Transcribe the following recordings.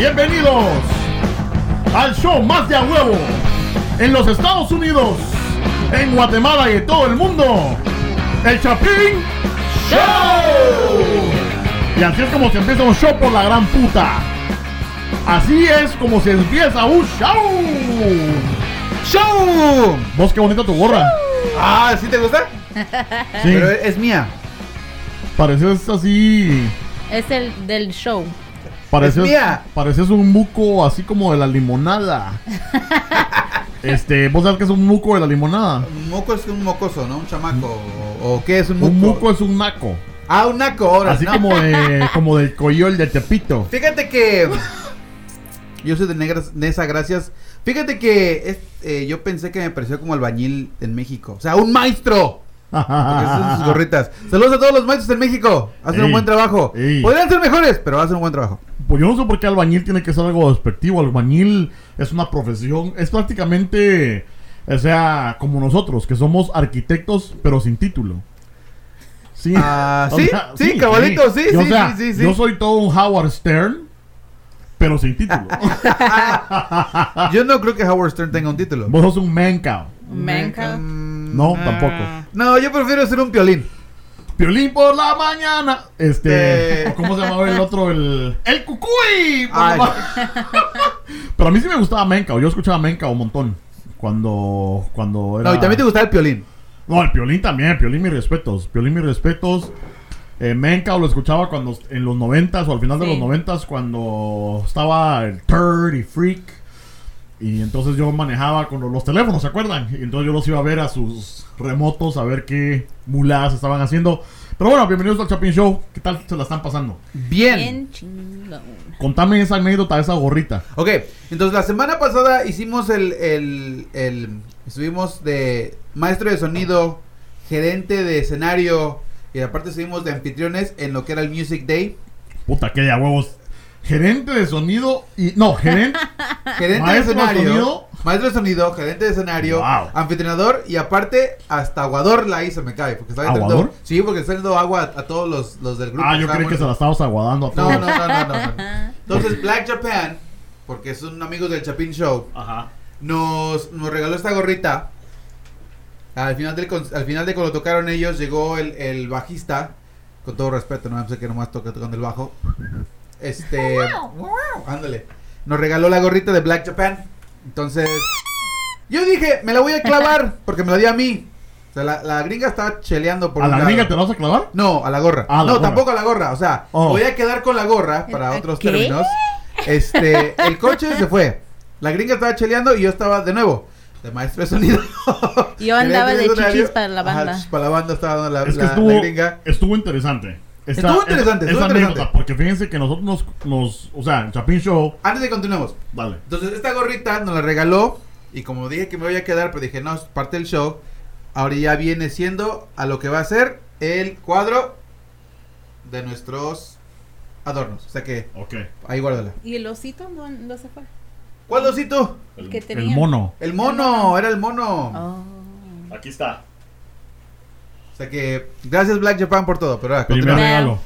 Bienvenidos al show más de a huevo en los Estados Unidos, en Guatemala y en todo el mundo. El Chapín Show. Y así es como se empieza un show por la gran puta. Así es como se empieza un show. ¡Show! Vos qué bonita tu gorra. Ah, ¿sí te gusta? Sí, Pero es mía. pareces así. Es el del show. Pareces, Es mía. pareces un muco así como de la limonada. este, vos sabes que es un muco de la limonada. Un moco es un mocoso, ¿no? Un chamaco. ¿O, o qué es un moco? Un muco es un naco. Ah, un naco, ahora. Así no. como de como del coyol de Tepito. Fíjate que. Yo soy de negras, Nesa, gracias. Fíjate que es- eh, yo pensé que me pareció como albañil en México. O sea, un maestro. Porque son sus gorritas. Saludos a todos los maestros en México. Hacen un buen trabajo. ey. Podrían ser mejores, pero hacen un buen trabajo. Pues yo no sé por qué albañil tiene que ser algo despectivo. Albañil es una profesión, es prácticamente, o sea, como nosotros, que somos arquitectos, pero sin título. Sí, Ah, sí, sea, sí, cabalito, sí, Yo, o sí, sea, sí, sí. Yo soy todo un Howard Stern, pero sin título. Yo no creo que Howard Stern tenga un título. Vos sos un man cow. Mm, No, ah. tampoco. No, yo prefiero ser un piolín. Piolín por la mañana. Este. Eh. ¿Cómo se llamaba el otro? El. ¡El cucuy! Pero a mí sí me gustaba Menka. Yo escuchaba Menka un montón. Cuando. Cuando era. No, y también te gustaba el piolín. No, el Piolín también. Piolín mis respetos. Piolín mis respetos. Eh, lo escuchaba cuando. En los noventas o al final de los noventas. Cuando estaba el Turd y Freak. Y entonces yo manejaba con los, los teléfonos, ¿se acuerdan? Y entonces yo los iba a ver a sus remotos, a ver qué muladas estaban haciendo. Pero bueno, bienvenidos al Chapin Show. ¿Qué tal se la están pasando? Bien. Bien chingón. Contame esa anécdota, esa gorrita. Ok, entonces la semana pasada hicimos el, el, el- Estuvimos de maestro de sonido, gerente de escenario y aparte estuvimos de anfitriones en lo que era el Music Day. Puta, que ya huevos. Gerente de sonido y. No, gerente. Gerente Maestro de escenario. sonido. Maestro de sonido, gerente de escenario, Wow. anfitrionador y aparte hasta aguador la hizo, me cae. Porque está entrando, ¿Aguador? Sí, porque está dando agua a, a todos los, los del grupo. ah, yo creí Estábamos- que se la estabas aguadando a todos. no, no, no, no, no. Entonces Black Japan, porque son amigos del Chapin Show, Ajá. nos, nos regaló esta gorrita. Al final, del, al final de cuando tocaron ellos, llegó el, el bajista. Con todo respeto, no sé que nomás toca tocando el bajo. Este. ándale. Nos regaló la gorrita de Black Japan. Entonces. Yo dije, me la voy a clavar. Porque me la dio a mí. O sea, la, la gringa estaba cheleando por ¿A un la lado. gringa te la vas a clavar? No, a la gorra. Ah, la no, gorra. tampoco a la gorra. O sea, Oh. voy a quedar con la gorra para ¿Eh, otros qué? términos. Este, el coche se fue. La gringa estaba cheleando y yo estaba de nuevo. De maestro de sonido. Yo andaba de chichis para la banda. para la banda estaba dando la, Es que la- estuvo, la gringa. estuvo interesante. Esta- Estuvo interesante, esa- estuvo esa interesante. anécdota, porque fíjense que nosotros nos, nos o sea, en Chapin Show, Antes de continuemos. dale. Entonces, esta gorrita nos la regaló. Y como dije que me voy a quedar, pero dije, no, es parte del show. Ahora ya viene siendo a lo que va a ser el cuadro de nuestros adornos. O sea que Ok. ahí guárdala. ¿Y el osito no, no se fue? ¿Cuál osito? El, que el tenía. mono. El mono, era el mono. Oh. Aquí está. Sea que gracias Black Japan por todo, pero ahora Primer regalo.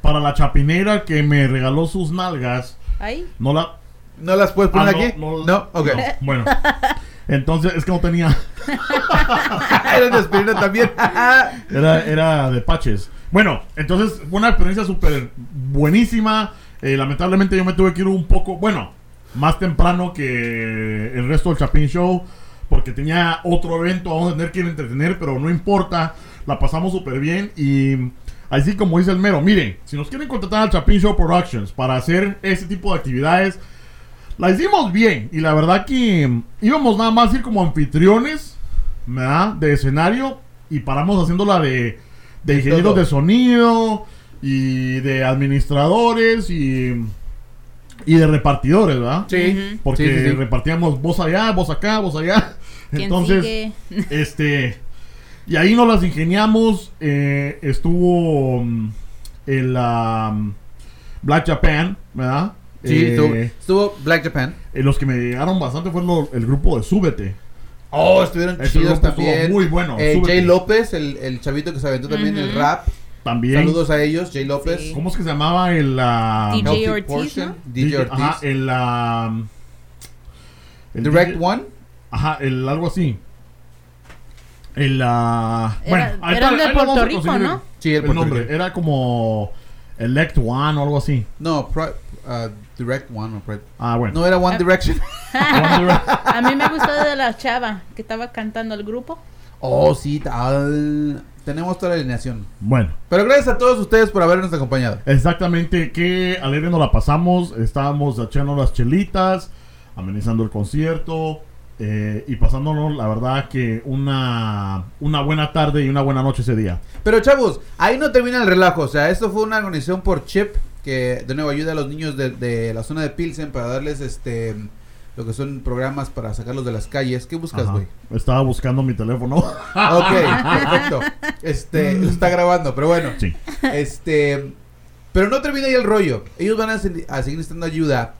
Para la chapinera que me regaló sus nalgas, Ahí. no la... ¿No las puedes poner Ah, aquí? no, No, ok. no, bueno. Entonces, es que no tenía... Eres de aspirina también. Era, era de Paches. Bueno, entonces fue una experiencia súper buenísima. Eh, lamentablemente yo me tuve que ir un poco, bueno, más temprano que el resto del Chapin Show. Porque tenía otro evento a donde tener que ir a entretener, pero no importa. La pasamos súper bien y así como dice el mero, miren, si nos quieren contratar al Chapin Show Productions para hacer ese tipo de actividades, la hicimos bien. Y la verdad que íbamos nada más a ir como anfitriones, ¿verdad? De escenario y paramos haciéndola de, de ingenieros de sonido y de administradores y, y de repartidores, ¿verdad? Sí. Porque Sí, sí, sí. repartíamos voz allá, voz acá, voz allá. ¿Quién Entonces, sigue? este. Y ahí nos las ingeniamos. eh, estuvo mm, el um, Black Japan, ¿verdad? Sí, Eh, estuvo, estuvo Black Japan. eh, los que me llegaron bastante fueron lo- el grupo de Súbete. Oh, estuvieron Ese chidos también. muy bueno, Eh. Jay López, el, el chavito que se aventó también el Ujú. rap. También. Saludos a ellos, Jay López. Sí. ¿Cómo es que se llamaba el. ah, DJ Ortiz, Portion, ¿no? DJ Ortiz. Ajá, el. el Direct DJ One. Ajá, el algo así. El. ah, Era- bueno, eran de Puerto Rico, ¿no? Sí, el El, Puerto nombre. Rico. Era como. Elect One o algo así. No, uh, Direct One. Ah, bueno. No era One. Direction. A mí me gustó de la chava que estaba cantando el grupo. Oh, sí. tal. Tenemos toda la alineación. bueno. Pero gracias a todos ustedes por habernos acompañado. Exactamente, que alegre nos la pasamos. Estábamos echando las chelitas, amenizando el concierto eh, y pasándonos, la verdad, que una, una buena tarde y una buena noche ese día. Pero chavos, ahí no termina el relajo. O sea, esto fue una organización por Chip que de nuevo ayuda a los niños de, de la zona de Pilsen para darles este lo que son programas para sacarlos de las calles. ¿Qué buscas, güey? Estaba buscando mi teléfono. Ok, perfecto. Este, lo está grabando, pero bueno. sí. Este, pero no termina ahí el rollo. Ellos van a, se- a seguir necesitando ayuda.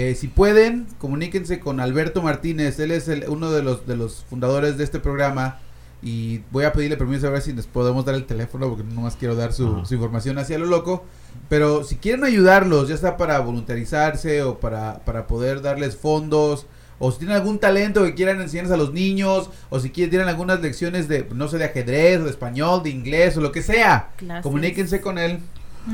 Eh, si pueden, comuníquense con Alberto Martínez. Él es el- uno de los, de los fundadores de este programa. Y voy a pedirle permiso a ver si les podemos dar el teléfono, porque no más quiero dar su, información hacia lo loco. Pero si quieren ayudarlos, ya sea para voluntarizarse o para, para poder darles fondos, o si tienen algún talento que quieran enseñarles a los niños, o si quieren tienen algunas lecciones de, no sé, de ajedrez, o de español, de inglés, o lo que sea, Clases. comuníquense con él.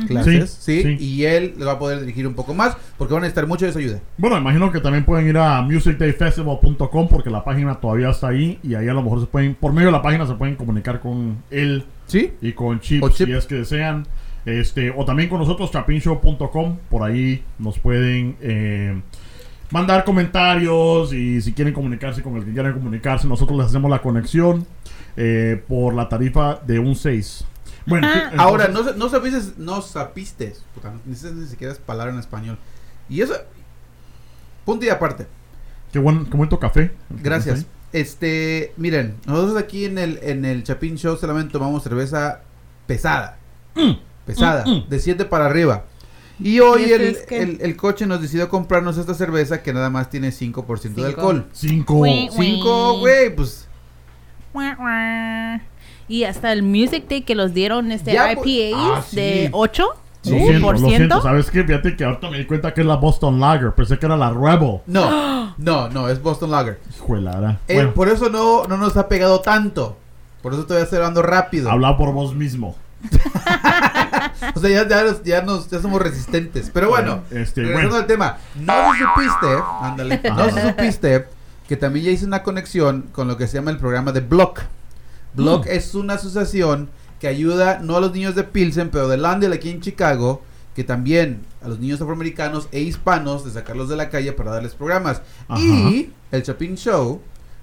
Clases, sí, Sí, sí. y él les va a poder dirigir un poco más, porque van a necesitar mucho de esa ayuda. Bueno, imagino que también pueden ir a musicdayfestival.com porque la página todavía está ahí y ahí a lo mejor se pueden, por medio de la página se pueden comunicar con él ¿Sí? y con Chip, Chip. si es que desean. Este, o también con nosotros, chapinshow.com. Por ahí nos pueden eh, mandar comentarios y si quieren comunicarse con el que quieran comunicarse, nosotros les hacemos la conexión eh, por la tarifa de un 6. Bueno, Ajá. sí, Ahora, entonces- no, no sapistes, no sapistes, puta, no dices ni siquiera es palabra en español. Y eso, punto y aparte. Qué buen, qué bonito café. Gracias. Este, miren, nosotros aquí en el, en el Chapin Show solamente tomamos cerveza pesada. Pesada, Mm, mm. de 7 para arriba. Y hoy ¿Y el, ustedes qué? el, el coche nos decidió comprarnos esta cerveza que nada más tiene 5% de Cinco. alcohol. Cinco. Güey. 5, güey, pues Guau, guau. Y hasta el Music Day que los dieron este Ya, IPAs pues- ah, sí. de 8 Lo siento, lo siento. ciento. ¿Sabes qué? Fíjate que ahorita me di cuenta que es la Boston Lager. Pensé que era la Rebel. no, no, no, es Boston Lager. Hijuelara. Eh, Bueno, Por eso no, no nos ha pegado tanto. Por eso todavía estoy hablando rápido. habla por vos mismo. O sea, ya, ya, ya, nos, ya somos resistentes. Pero bueno, Este, regresando bueno. al tema. No se supiste, ándale, no se supiste que también ya hice una conexión con lo que se llama el programa de Block. Block Mm. es una asociación que ayuda no a los niños de Pilsen, pero de Landel aquí en Chicago, que también a los niños afroamericanos e hispanos de sacarlos de la calle para darles programas. Ajá. Y el Chapin Show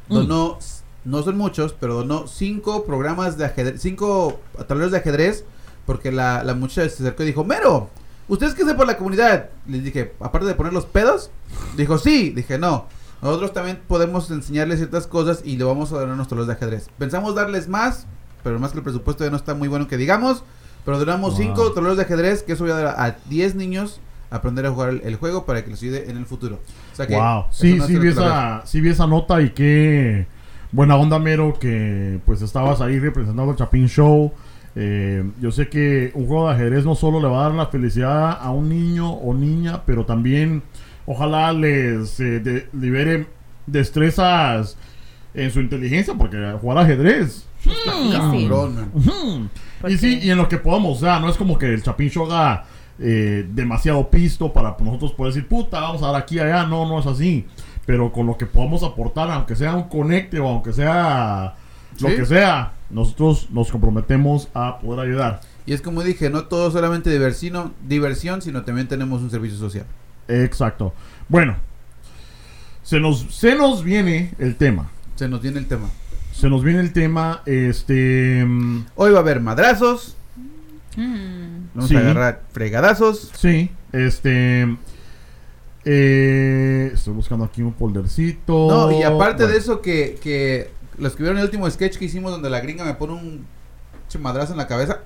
Mm. donó, no son muchos, pero donó cinco programas de ajedrez, cinco tableros de ajedrez, porque la, la muchacha se acercó y dijo, Mero, ¿ustedes qué hacen por la comunidad? Les dije, aparte de poner los pedos, dijo, sí, dije, no. Nosotros también podemos enseñarles ciertas cosas y le vamos a donar unos tableros de ajedrez. Pensamos darles más, pero más que el presupuesto ya no está muy bueno que digamos. Pero donamos Wow. cinco tableros de ajedrez, que eso voy a dar a, a 10 niños a aprender a jugar el, el juego para que les ayude en el futuro. O sea que Wow. Sí, no sí vi, esa, sí vi esa nota y qué buena onda, Mero, que pues estabas ahí representando el Chapin Show. Eh, yo sé que un juego de ajedrez no solo le va a dar la felicidad a un niño o niña, pero también ojalá les eh, de- libere destrezas en su inteligencia, porque jugar ajedrez. Cabrón. Porque- Y sí, y en lo que podamos, o sea, no es como que el Chapin Show haga eh, demasiado pisto para nosotros poder decir, puta, vamos a dar aquí allá, no, no es así. Pero con lo que podamos aportar, aunque sea un conecte o aunque sea lo que sea, nosotros nos comprometemos a poder ayudar. Y es como dije, no todo solamente diversión, diversión, sino también tenemos un servicio social. Exacto. Bueno, se nos, se nos viene el tema. Se nos viene el tema. Se nos viene el tema, este... mm, Hoy va a haber madrazos, Mm. vamos Sí. a agarrar fregadazos. Sí, este... eh, estoy buscando aquí un foldercito. No, y aparte Bueno. de eso que, que los que vieron el último sketch que hicimos donde la gringa me pone un madrazo en la cabeza.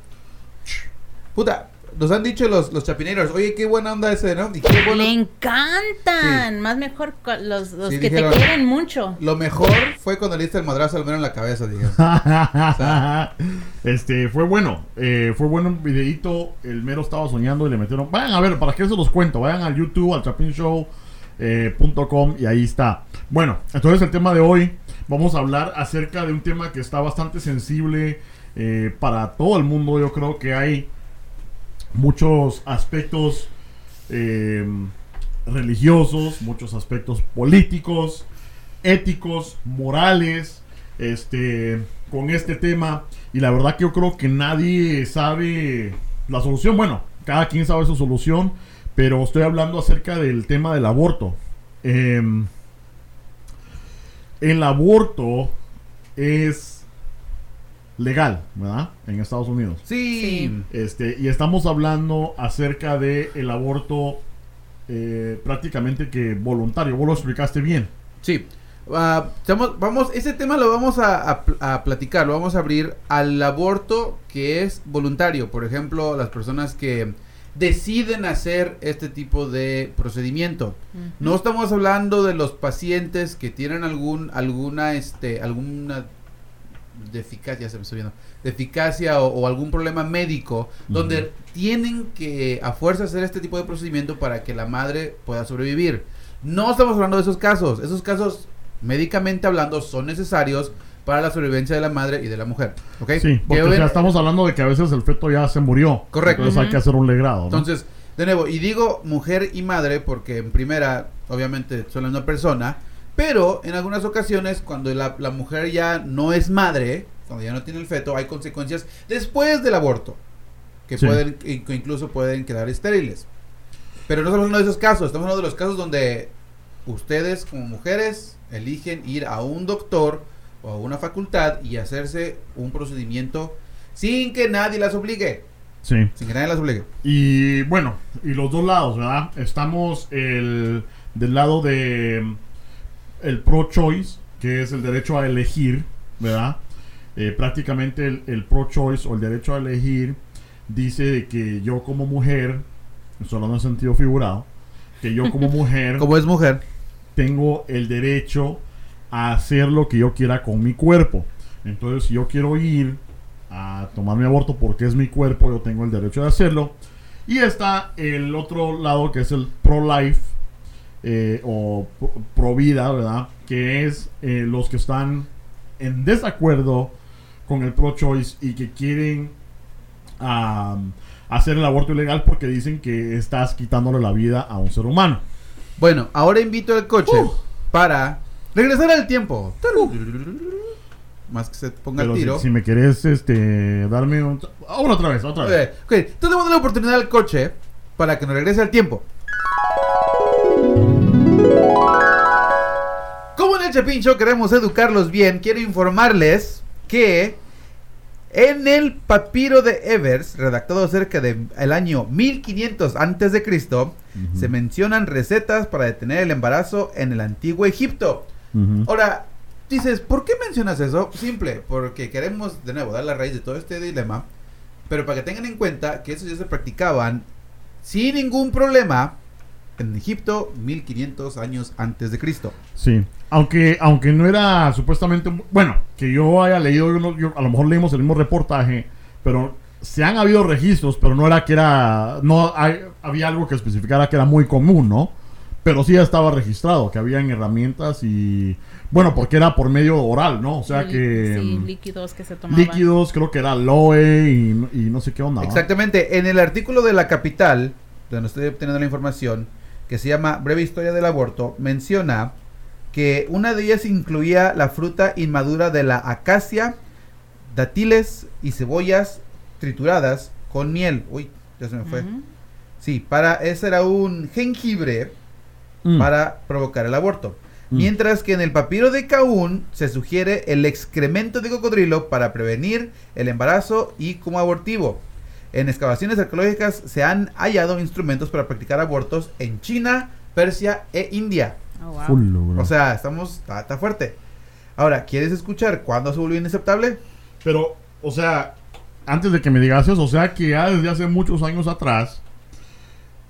Puta, nos han dicho los, los chapineiros, oye, qué buena onda ese, ¿no? Y qué bueno. Le encantan. Más mejor los, los Sí, que dijeron- te quieren mucho. Lo mejor fue cuando le diste el madrazo al mero en la cabeza, dije. este fue bueno, eh, fue bueno un videito. El mero estaba soñando y le metieron. Vayan a ver, para qué se los cuento. Vayan al YouTube, al chapinshow.com eh, punto com, y ahí está. Bueno, entonces el tema de hoy vamos a hablar acerca de un tema que está bastante sensible eh, para todo el mundo. Yo creo que hay muchos aspectos eh, religiosos, muchos aspectos políticos, éticos, morales, este, con este tema. Y la verdad que yo creo que nadie sabe la solución. Bueno, cada quien sabe su solución, pero estoy hablando acerca del tema del aborto. Em, el aborto es legal, ¿verdad? En Estados Unidos. Sí. Este, y estamos hablando acerca de el aborto eh, prácticamente que voluntario. Vos lo explicaste bien. Sí. Estamos- vamos, ese tema lo vamos a, a pl- a platicar, lo vamos a abrir al aborto que es voluntario. Por ejemplo, las personas que deciden hacer este tipo de procedimiento. No estamos hablando de los pacientes que tienen algún, alguna, este, alguna de eficacia, se me está viendo, de eficacia o, o algún problema médico, donde tienen que a fuerza hacer este tipo de procedimiento para que la madre pueda sobrevivir. No estamos hablando de esos casos. Esos casos, médicamente hablando, son necesarios para la sobrevivencia de la madre y de la mujer. ¿Ok? Sí, porque o sea, estamos hablando de que a veces el feto ya se murió. Correcto. Entonces hay que hacer un legrado. ¿no? Entonces, de nuevo, y digo mujer y madre porque en primera, obviamente, son la misma persona, pero en algunas ocasiones, cuando la, la mujer ya no es madre, cuando ya no tiene el feto, hay consecuencias después del aborto, que Sí. pueden, incluso pueden quedar estériles. Pero no estamos hablando de esos casos, estamos hablando de los casos donde ustedes como mujeres eligen ir a un doctor o a una facultad y hacerse un procedimiento sin que nadie las obligue. sí. Sin que nadie las obligue. Y bueno, y los dos lados, ¿verdad? Estamos el, del lado de el pro-choice, que es el derecho a elegir, ¿verdad? Eh, prácticamente el, el pro-choice o el derecho a elegir dice de que yo como mujer, hablando en sentido figurado, que yo como mujer Como es mujer. tengo el derecho a hacer lo que yo quiera con mi cuerpo. Entonces, si yo quiero ir a tomar mi aborto porque es mi cuerpo, yo tengo el derecho de hacerlo. Y está el otro lado que es el pro-life eh, o pro- pro-vida, ¿verdad? Que es eh, los que están en desacuerdo con el pro-choice y que quieren am, hacer el aborto ilegal porque dicen que estás quitándole la vida a un ser humano. Bueno, ahora invito al coche para regresar al tiempo. Más que se ponga Pero el tiro. si me querés este, darme un... Ahora otra vez, otra vez. Ok, ok. Entonces le vamos a dar la oportunidad al coche para que nos regrese al tiempo. Chapin Show queremos educarlos bien, quiero informarles que en el papiro de Evers, redactado cerca del año 1500 antes de Cristo, se mencionan recetas para detener el embarazo en el antiguo Egipto. Ahora, dices, ¿por qué mencionas eso? Simple, porque queremos de nuevo dar la raíz de todo este dilema, pero para que tengan en cuenta que esos ya se practicaban sin ningún problema en Egipto 1500 años antes de Cristo. Sí. Aunque, aunque no era supuestamente... Bueno, que yo haya leído, yo no- yo- a lo mejor leímos el mismo reportaje, pero se han habido registros, pero no era que era... No hay- había algo que especificara que era muy común, ¿no? Pero sí ya estaba registrado, que habían herramientas y... Bueno, porque era por medio oral, ¿no? O sea Sí, que... sí, mm, líquidos que se tomaban. líquidos, creo que era Loe y, y no sé qué onda. Exactamente, en el artículo de la capital, donde estoy obteniendo la información, que se llama Breve Historia del Aborto, menciona que una de ellas incluía la fruta inmadura de la acacia, dátiles y cebollas trituradas con miel. Uy, ya se me fue. Sí, para ese era un jengibre Mm. para provocar el aborto. Mm. Mientras que en el papiro de Caún se sugiere el excremento de cocodrilo para prevenir el embarazo y como abortivo. En excavaciones arqueológicas se han hallado instrumentos para practicar abortos en China, Persia e India. Oh, wow. Full, bro. O sea, estamos, está, fuerte. Ahora, ¿quieres escuchar cuándo se volvió inaceptable? Pero, o sea, antes de que me digas eso, o sea que ya desde hace muchos años atrás,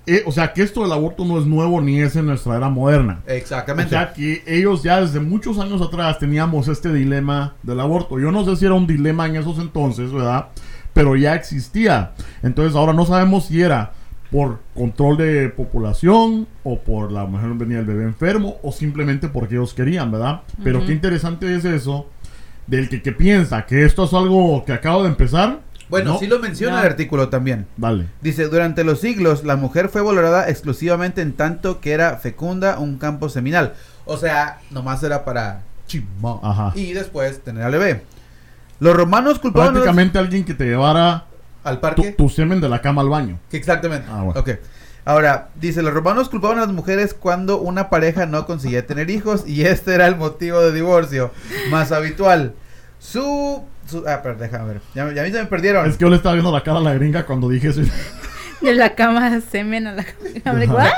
eh, o sea que esto del aborto no es nuevo ni es en nuestra era moderna. O Exactamente. sea que ellos ya desde muchos años atrás teníamos este dilema del aborto. Yo no sé si era un dilema en esos entonces, ¿verdad? Pero ya existía. Entonces ahora no sabemos si era por control de población o por la mujer venía el bebé enfermo o simplemente porque ellos querían, ¿verdad? Pero qué interesante es eso del que, que piensa que esto es algo que acaba de empezar. bueno, No. sí lo menciona No. el artículo también. Dale. Dice, durante los siglos la mujer fue valorada exclusivamente en tanto que era fecunda un campo seminal. O sea, nomás era para chimba. Ajá. Y después tener al bebé. Los romanos culpaban a Prácticamente alguien que te llevara al tu, parque. tu semen de la cama al baño. Exactamente. Ah, bueno. Ok. Ahora, dice, los romanos culpaban a las mujeres cuando una pareja no conseguía tener hijos y este era el motivo de divorcio más habitual. Su... su- ah, pero déjame ver. Ya, ya a mí se me perdieron. Es que yo le estaba viendo la cara a la gringa cuando dije eso. De la cama semen a la cama.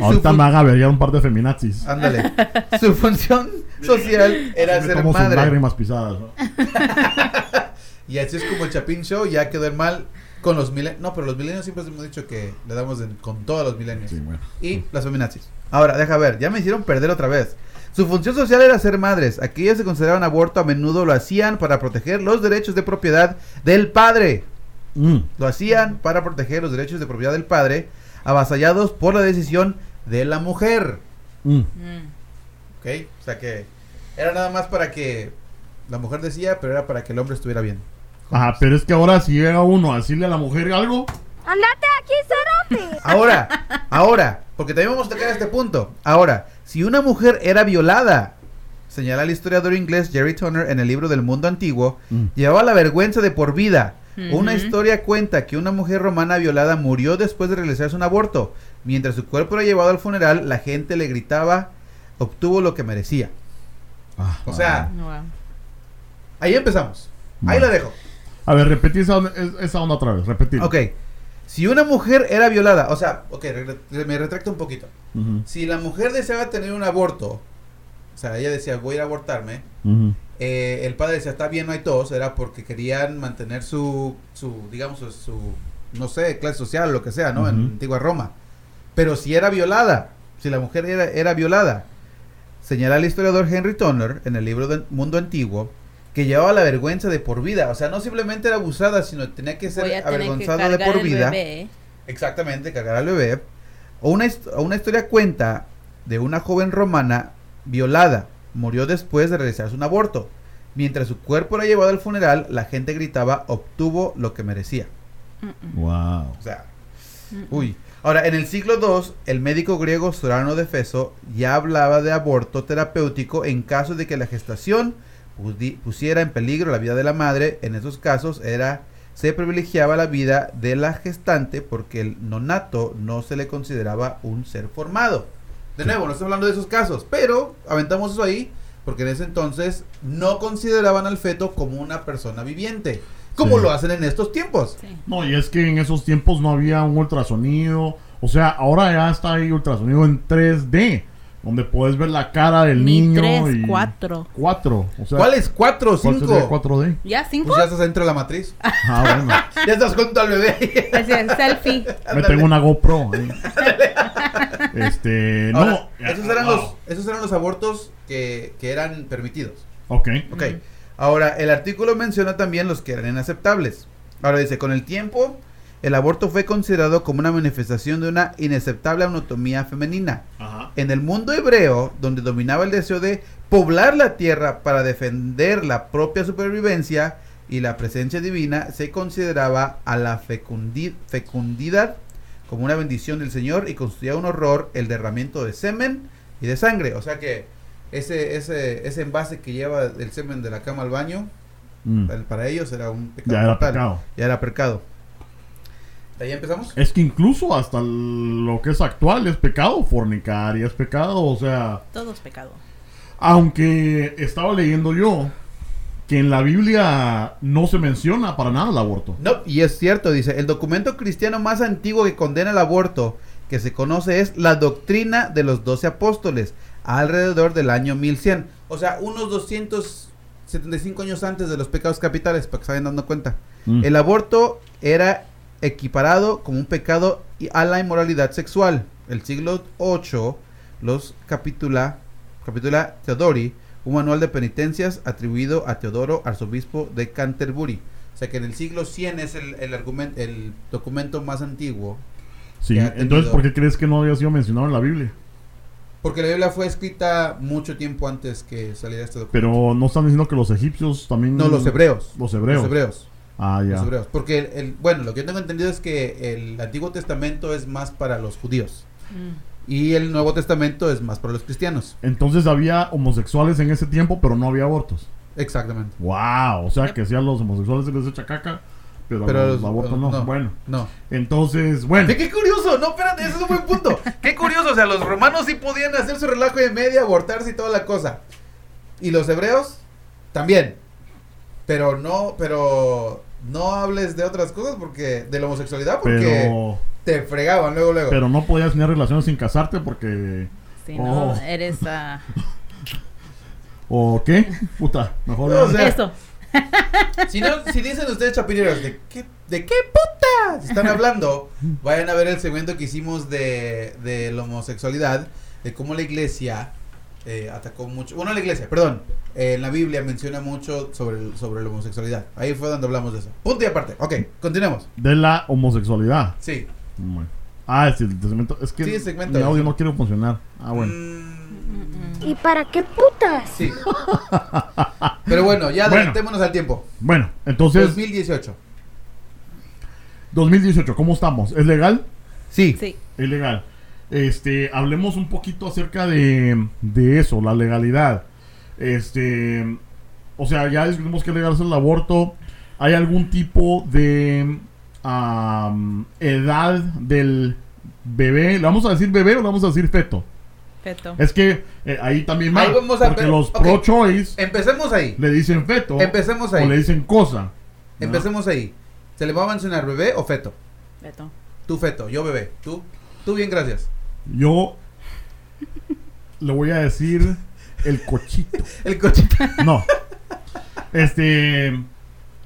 Ahorita me haga ver un par de feminazis. Ándale. Su función social era ser madre. lágrimas pisadas. ¿no? Y así es como el Chapin Show ya quedó en mal con los milenios. No, pero los milenios siempre hemos dicho que le damos en- con todos los milenios. Sí, bueno. Y las feminazis. Ahora, deja ver, ya me hicieron perder otra vez. Su función social era ser madres. Aquellas que consideraban aborto a menudo lo hacían para proteger los derechos de propiedad del padre. Mm. Lo hacían para proteger los derechos de propiedad del padre, avasallados por la decisión de la mujer. Mm. Mm. ¿Ok? O sea que era nada más para que la mujer decía, pero era para que el hombre estuviera bien. Ajá, pero es que ahora si llega uno a decirle a la mujer algo, Andate aquí, cerote. Ahora, ahora, porque también vamos a tocar este punto. Ahora, si una mujer era violada, señala el historiador inglés Jerry Turner en el libro del mundo antiguo, Mm. llevaba la vergüenza de por vida. Una historia cuenta que una mujer romana violada murió después de realizarse un aborto. Mientras su cuerpo era llevado al funeral, la gente le gritaba, obtuvo lo que merecía. Ah, O sea, Wow. ahí empezamos. Ahí la dejo. a ver, repetí esa, onda- es- esa onda otra vez, repetí. Ok. Si una mujer era violada, o sea, ok, re- me retracto un poquito. Si la mujer deseaba tener un aborto, o sea, ella decía, voy a ir a abortarme. Eh, el padre decía, está bien, no hay tos, era porque querían mantener su, su digamos, su, su, no sé, clase social lo que sea, ¿no? En antigua Roma. Pero si era violada, si la mujer era, era violada, señala el historiador Henry Turner en el libro del Mundo Antiguo, que llevaba la vergüenza de por vida. O sea, no simplemente era abusada, sino tenía que ser que avergonzada de por vida. bebé. Exactamente, cargar al bebé. O una, una historia cuenta de una joven romana violada. Murió después de realizarse un aborto. Mientras su cuerpo era llevado al funeral, la gente gritaba, obtuvo lo que merecía. Wow. O sea, uy. Ahora, en el siglo II, el médico griego Sorano de Feso ya hablaba de aborto terapéutico en caso de que la gestación pusiera en peligro la vida de la madre. En esos casos era se privilegiaba la vida de la gestante porque el nonato no se le consideraba un ser formado. De nuevo, no estoy hablando de esos casos, pero aventamos eso ahí porque en ese entonces no consideraban al feto como una persona viviente, como Sí. lo hacen en estos tiempos. Sí. No, y es que en esos tiempos no había un ultrasonido. O sea, ahora ya está ahí ultrasonido en 3D, donde puedes ver la cara del Ni niño. tres, y cuatro. Cuatro. O sea, ¿Cuál es? ¿Cuatro o ¿cuál cinco? sería 4D? ¿Ya cinco? Pues ya estás dentro de la matriz. Ah, bueno. ya estás junto al bebé. Así es, selfie. Me tengo una GoPro. ahí. este, Ahora, no. esos, eran los, esos eran los abortos que, que eran permitidos. Ok. Ok. Ahora, el artículo menciona también los que eran inaceptables. Ahora dice, con el tiempo, el aborto fue considerado como una manifestación de una inaceptable anatomía femenina. Ajá. En el mundo hebreo, donde dominaba el deseo de poblar la tierra para defender la propia supervivencia y la presencia divina, se consideraba a la fecundi- fecundidad como una bendición del Señor y constituía un horror el derramamiento de semen y de sangre. O sea que ese, ese, ese envase que lleva el semen de la cama al baño, Mm. para- para ellos era un pecado. Ya era mortal. pecado. Ya era pecado. ¿De ahí empezamos? Es que incluso hasta lo que es actual es pecado fornicar y es pecado, o sea, Todo es pecado. aunque estaba leyendo yo que en la Biblia no se menciona para nada el aborto. No, y es cierto, dice, el documento cristiano más antiguo que condena el aborto que se conoce es la doctrina de los doce apóstoles, alrededor del año 1100. O sea, unos 200, 75 años antes de los pecados capitales, para que se vayan dando cuenta. Mm. El aborto era equiparado como un pecado y- a la inmoralidad sexual. El siglo VIII los capitula, capitula Theodori, un manual de penitencias atribuido a Teodoro, arzobispo de Canterbury. O sea que en el siglo 100 es el, el, documento más antiguo. Sí, entonces, ¿por qué crees que no había sido mencionado en la Biblia? Porque la Biblia fue escrita mucho tiempo antes que saliera este documento. Pero no están diciendo que los egipcios también. no, los hebreos. Los hebreos. Los hebreos. Ah, ya. Los hebreos. Porque, el, el- bueno, lo que yo tengo entendido es que el Antiguo Testamento es más para los judíos. Mm. Y el Nuevo Testamento es más para los cristianos. Entonces había homosexuales en ese tiempo, pero no había abortos. Exactamente. Wow, o sea Yep. que sí a los homosexuales se les echa caca, pero, Pero a los los- abortos no. no. Bueno, No. entonces, bueno. Qué, qué curioso, no, espérate, ese es un buen punto. Qué curioso, o sea, los romanos sí podían hacer su relajo de media, abortarse y toda la cosa. Y los hebreos también. Pero no, pero no hables de otras cosas porque de la homosexualidad porque Pero, te fregaban luego luego. pero no podías tener relaciones sin casarte porque... Si no, Oh. eres ah, ¿O qué? Puta, mejor... No, o sea, eso. Si no, si dicen ustedes chapineros, ¿de qué, de qué puta están hablando? Vayan a ver el segmento que hicimos de, de la homosexualidad, de cómo la iglesia eh, atacó mucho, bueno, la iglesia, perdón, eh, en la Biblia menciona mucho sobre, el- sobre la homosexualidad. Ahí fue donde hablamos de eso. Punto y aparte. Ok, continuemos. De la homosexualidad. Sí. Bueno. Ah, es el segmento. Es que Sí, el segmento. mi audio no quiere funcionar. Ah, bueno. Mm, ¿Y para qué putas? sí. Pero bueno, ya Bueno. adelantémonos al tiempo. Bueno, entonces, 2018. 2018, ¿cómo estamos? ¿Es legal? Sí. Sí. Es legal. Este, hablemos un poquito acerca de, de eso, la legalidad. Este, o sea, ya discutimos que legal es el aborto. ¿Hay algún tipo de edad del bebé? ¿Le vamos a decir bebé o le vamos a decir feto? Feto. Es que eh, ahí también. Ahí vamos a porque los pro-choice Empecemos ahí. le dicen feto Empecemos o le ahí. dicen cosa. ¿no? Empecemos ahí. ¿Se le va a mencionar bebé o feto? Feto. Tú feto, yo bebé. Tú, tú bien, gracias. Yo le voy a decir el cochito. El cochito. No. Este.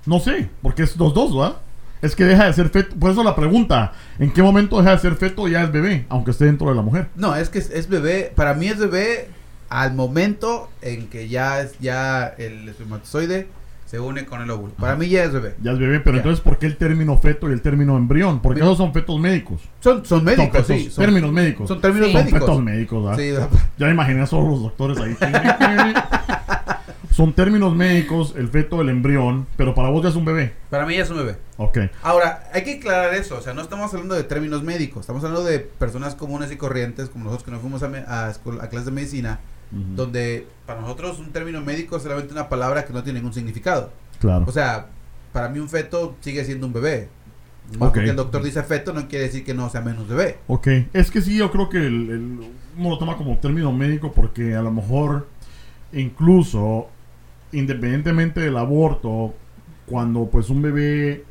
No sé, porque es los dos, ¿verdad? Es que deja de ser feto. Por eso la pregunta: ¿en qué momento deja de ser feto ya es bebé? Aunque esté dentro de la mujer. No, es que es, es bebé. Para mí es bebé al momento en que ya es ya el espermatozoide se une con el óvulo. Para mí ya es bebé. Ya es bebé, pero Ya. entonces, ¿por qué el término feto y el término embrión? Porque Mi- esos son fetos médicos. Son, son médicos, son fetos, sí. Son, términos médicos. son términos Sí. Son médicos. fetos médicos, ¿verdad? Sí, Ya me imaginé a todos los doctores ahí. son términos médicos, el feto, el embrión, pero para vos ya es un bebé. para mí ya es un bebé. Ok. Ahora, hay que aclarar eso. O sea, no estamos hablando de términos médicos. Estamos hablando de personas comunes y corrientes, como nosotros que nos fuimos a, me- a, a clases de medicina, Donde para nosotros un término médico es solamente una palabra que no tiene ningún significado. Claro. O sea, para mí un feto sigue siendo un bebé. Más Ok. Porque el doctor dice feto no quiere decir que no sea menos bebé. Ok, es que sí, yo creo que el, el- uno lo toma como término médico porque a lo mejor incluso independientemente del aborto, cuando pues un bebé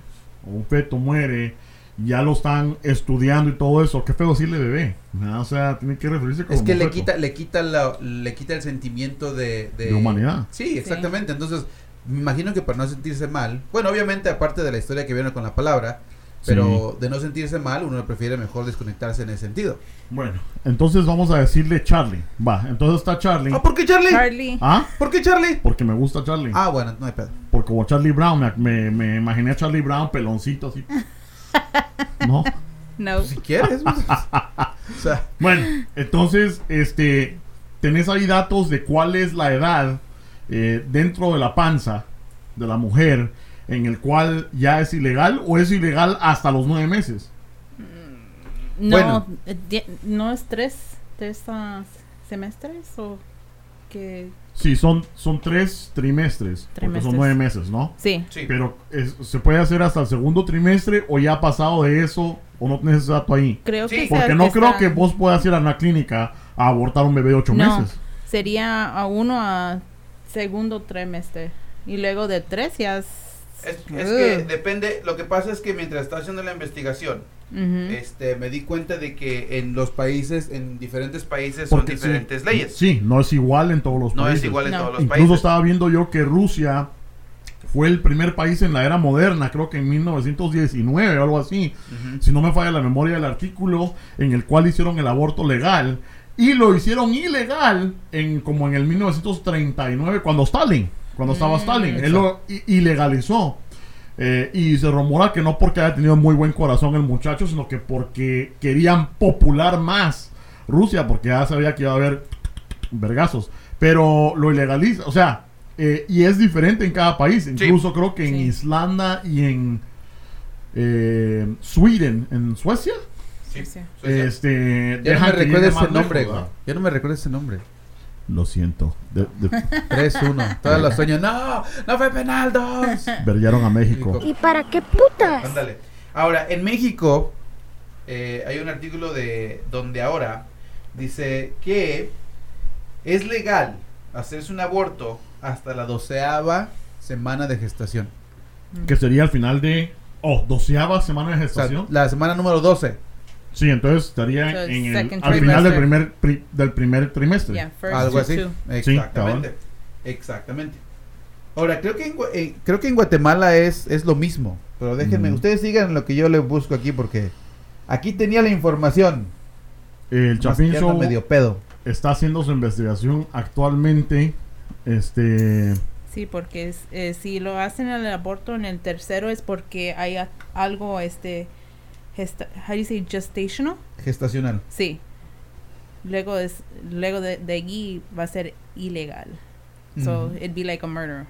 o un feto muere, ya lo están estudiando y todo eso, qué feo decirle bebé, o sea, tiene que referirse como Es que le feto. quita, le quita la, le quita el sentimiento de, De humanidad. Sí, exactamente. Entonces, me imagino que para no sentirse mal, bueno, obviamente aparte de la historia que viene con la palabra, pero de no sentirse mal, uno prefiere mejor desconectarse en ese sentido. Bueno, entonces vamos a decirle Charlie, va, entonces está Charlie, Ah, ¿por qué Charlie? Charlie. ¿ah? ¿Por qué Charlie? Porque me gusta Charlie. Ah, bueno, no hay pedo. Porque como Charlie Brown, me, me, me imaginé a Charlie Brown peloncito así. ¿No? No. Si quieres. pues. o sea, Bueno, entonces, este, tenés ahí datos de cuál es la edad eh, dentro de la panza de la mujer en el cual ya es ilegal o es ilegal hasta los nueve meses. No, Bueno. eh, no es tres, tres ah, semestres o que Sí, son, son tres trimestres, porque son nueve meses, ¿no? sí. sí. Pero es- se puede hacer hasta el segundo trimestre o ya pasado de eso o no tenés ese dato ahí. Creo Sí. que Porque no creo está- que vos puedas ir a una clínica a abortar un bebé de ocho No. meses. sería a uno a segundo trimestre y luego de tres ya es Es, es que depende, lo que pasa es que mientras estaba haciendo la investigación, Ujú. este, me di cuenta de que en los países, en diferentes países Porque son sí, diferentes leyes. Sí, no es igual en todos los No países. es igual en No. todos los Incluso países. estaba viendo yo que Rusia fue el primer país en la era moderna, creo que en 1919 o algo así, Ujú. si no me falla la memoria del artículo, en el cual hicieron el aborto legal y lo hicieron ilegal en como en el 1939 cuando Stalin, cuando estaba Mm. Stalin, él lo ilegalizó. Eh, y se rumora que no porque haya tenido muy buen corazón el muchacho, sino que porque querían popular más Rusia, porque ya sabía que iba a haber vergazos. Pero lo ilegaliza, o sea, eh, y es diferente en cada país. Incluso creo que en Sí. Islanda y en eh, Sweden, en Suecia, Sí. Sí. Este, Ya no me recuerda ese nombre. Ya no me recuerda ese nombre. Lo siento, de, de- 3-1. Todos los sueños. No, no fue penal, dos. verguearon a México. ¿Y para qué putas? Ándale. Ahora, en México eh, hay un artículo de donde ahora dice que es legal hacerse un aborto hasta la doceava semana de gestación. Que sería al final de, oh, doceava semana de O sea, gestación. la semana número 12. Sí, entonces estaría So, en el, al final del primer, pri- del primer trimestre. Yeah, Algo así. two. Exactamente. Exactamente. Ahora, creo que en, eh, creo que en Guatemala es, es lo mismo. Pero déjenme, Mm. ustedes sigan lo que yo le busco aquí porque aquí tenía la información. El Show medio pedo. está haciendo su investigación actualmente. Este, Sí, porque es- eh, si lo hacen el aborto en el tercero es porque hay a- algo, este, gesta- how do you say, gestational? Gestacional. Sí. Luego es, luego de, de allí va a ser ilegal. So Ujú. it'd be like a murder.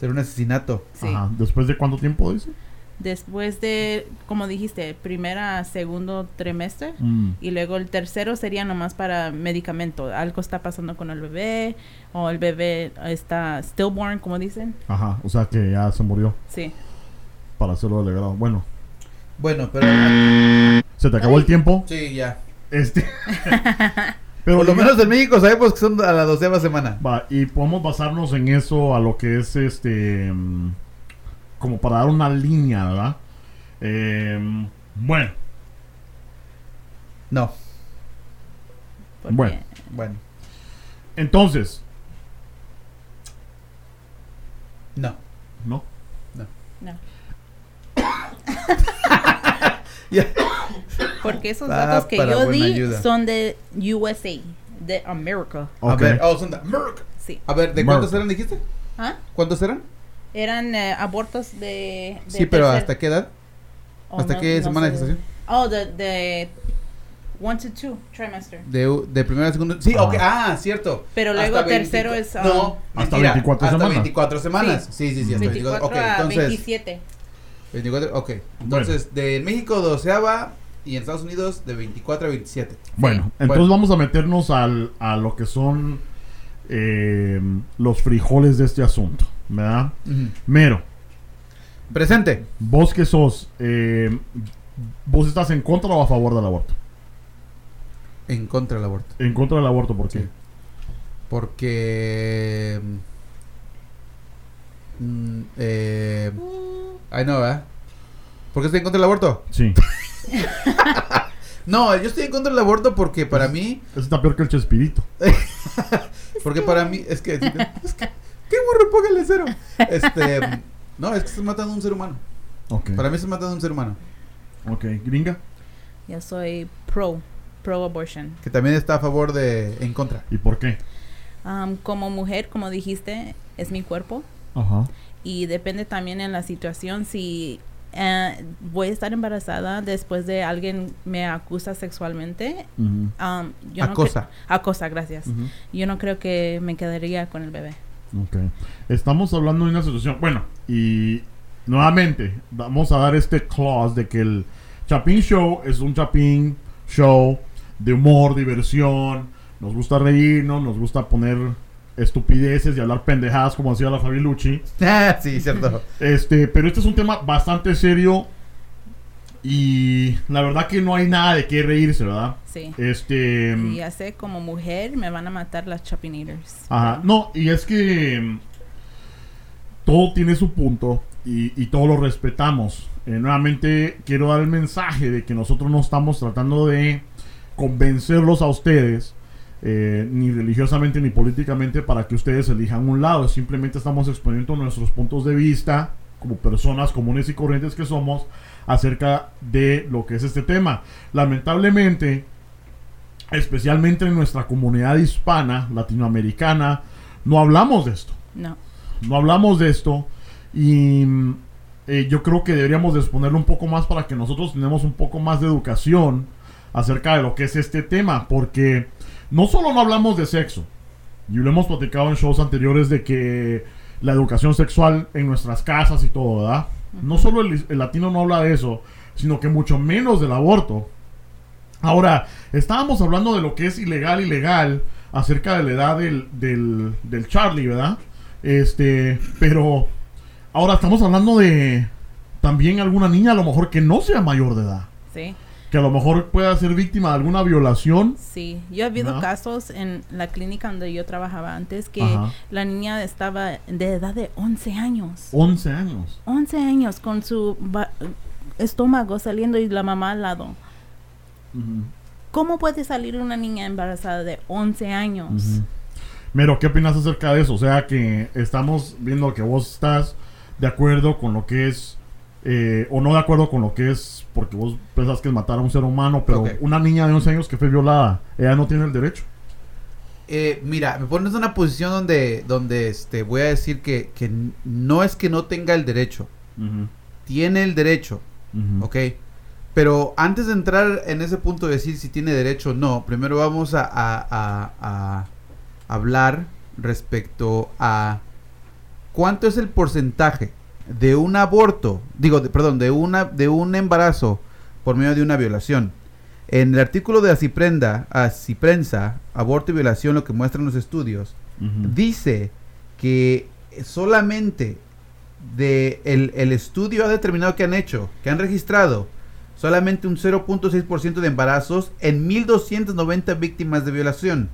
Ser un asesinato. Sí. ajá, después de cuánto tiempo dice? Después de, como dijiste, primera, segundo trimestre. Mm, Y luego el tercero sería nomás para medicamento. Algo está pasando con el bebé o el bebé está stillborn, como dicen. ajá, o sea que ya se murió Sí. para hacerlo delegado. Bueno, Bueno, pero se te acabó el tiempo. sí, ya. Este, pero Por lo menos en México sabemos que son a la doceava semana. Va, y podemos basarnos en eso a lo que es este. mm, como para dar una línea, ¿verdad? Em, bueno, No, Bueno. bueno, entonces, no. ¿no? No. Porque esos Ah, datos que yo di ayuda. son de USA, de America. A ver, oh, son de. Sí. A ver, ¿de cuántos eran dijiste? ¿Ah? ¿Cuántos eran? Eran eh, abortos de, de Sí, pero tercer- ¿hasta qué edad? oh, ¿Hasta no- qué no semana de gestación? Oh, de, de one to two trimester. De, de primera a segunda. Sí, Ah. ok. Ah, cierto. Pero luego Hasta tercero 24 es, ah, No, Hasta mentira, 24 hasta semanas. 24 semanas. Sí, sí, sí. hasta 24 Ok, a entonces. 27. 24, ok. Entonces, de México doceava y en Estados Unidos de 24 a 27. Bueno, entonces Bueno. vamos a meternos al, a lo que son eh, los frijoles de este asunto, ¿verdad? Mero, Presente. vos que sos, eh, ¿vos estás en contra o a favor del aborto? En contra del aborto. En contra del aborto, ¿por qué? Sí. Porque. mm, eh, ay, no, ¿verdad? ¿Por qué estoy en contra del aborto? Sí. No, yo estoy en contra del aborto porque para mí. Eso está peor que el chespirito. Porque para mí. Es que. Es que ¡Qué burro! Póngale cero. Este. No, es que estás matando a un ser humano. Ok. Para mí estás matando a un ser humano. Ok, gringa. Yo soy pro, pro abortion. Que también está a favor de. En contra. ¿Y por qué? Um, como mujer, como dijiste, es mi cuerpo. Ajá. Y depende también en la situación si eh, voy a estar embarazada después de alguien me acusa sexualmente. Ujú. um, yo Acosa. acosa, gracias. Yo no creo que me quedaría con el bebé. Ok. Estamos hablando de una situación. Bueno, y nuevamente, vamos a dar este clause de que el Chapin Show es un Chapin Show de humor, diversión. Nos gusta reírnos, nos gusta poner estupideces y hablar pendejadas, como decía la Fabilucci. Ah, sí, cierto. Este, pero este es un tema bastante serio. Y la verdad que no hay nada de qué reírse, ¿verdad? Sí. Este. Y ya sé, como mujer me van a matar las chapinators. Ajá, no, y es que mm, todo tiene su punto y, y todos lo respetamos. Eh, nuevamente quiero dar el mensaje de que nosotros no estamos tratando de convencerlos a ustedes, eh, ni religiosamente ni políticamente, para que ustedes elijan un lado. Simplemente estamos exponiendo nuestros puntos de vista como personas comunes y corrientes que somos acerca de lo que es este tema. Lamentablemente, especialmente en nuestra comunidad hispana, latinoamericana, no hablamos de esto. No. No hablamos de esto y mm, eh, yo creo que deberíamos de exponerlo un poco más para que nosotros tenemos un poco más de educación acerca de lo que es este tema, porque no solo no hablamos de sexo, y lo hemos platicado en shows anteriores de que la educación sexual en nuestras casas y todo, ¿verdad? No solo el, el latino no habla de eso, sino que mucho menos del aborto. Ahora, estábamos hablando de lo que es ilegal, ilegal, acerca de la edad del, del, del Charlie, ¿verdad? Este, pero ahora estamos hablando de también alguna niña a lo mejor que no sea mayor de edad, Sí. Que a lo mejor pueda ser víctima de alguna violación. Sí, yo he habido ¿No? casos en la clínica donde yo trabajaba antes que Ajá. la niña estaba de edad de 11 años. 11 años. 11 años con su estómago saliendo y la mamá al lado. ¿Cómo puede salir una niña embarazada de 11 años? Mero, ¿qué opinas acerca de eso? O sea, que estamos viendo que vos estás de acuerdo con lo que es, eh, o no de acuerdo con lo que es, porque vos pensás que es matar a un ser humano, pero una niña de 11 años que fue violada, ella no tiene el derecho. Eh, mira, me pones en una posición donde, donde este, voy a decir que, que no es que no tenga el derecho, tiene el derecho. ¿ok? Pero antes de entrar en ese punto de decir si tiene derecho o no, primero vamos a, a- a- a hablar respecto a cuánto es el porcentaje de un aborto, digo, de- perdón, de, una, de un embarazo por medio de una violación. En el artículo de Aciprenda, Aciprensa, aborto y violación, lo que muestran los estudios, dice que solamente de el, el estudio ha determinado que han hecho, que han registrado solamente un 0.6% de embarazos en 1.290 víctimas de violación.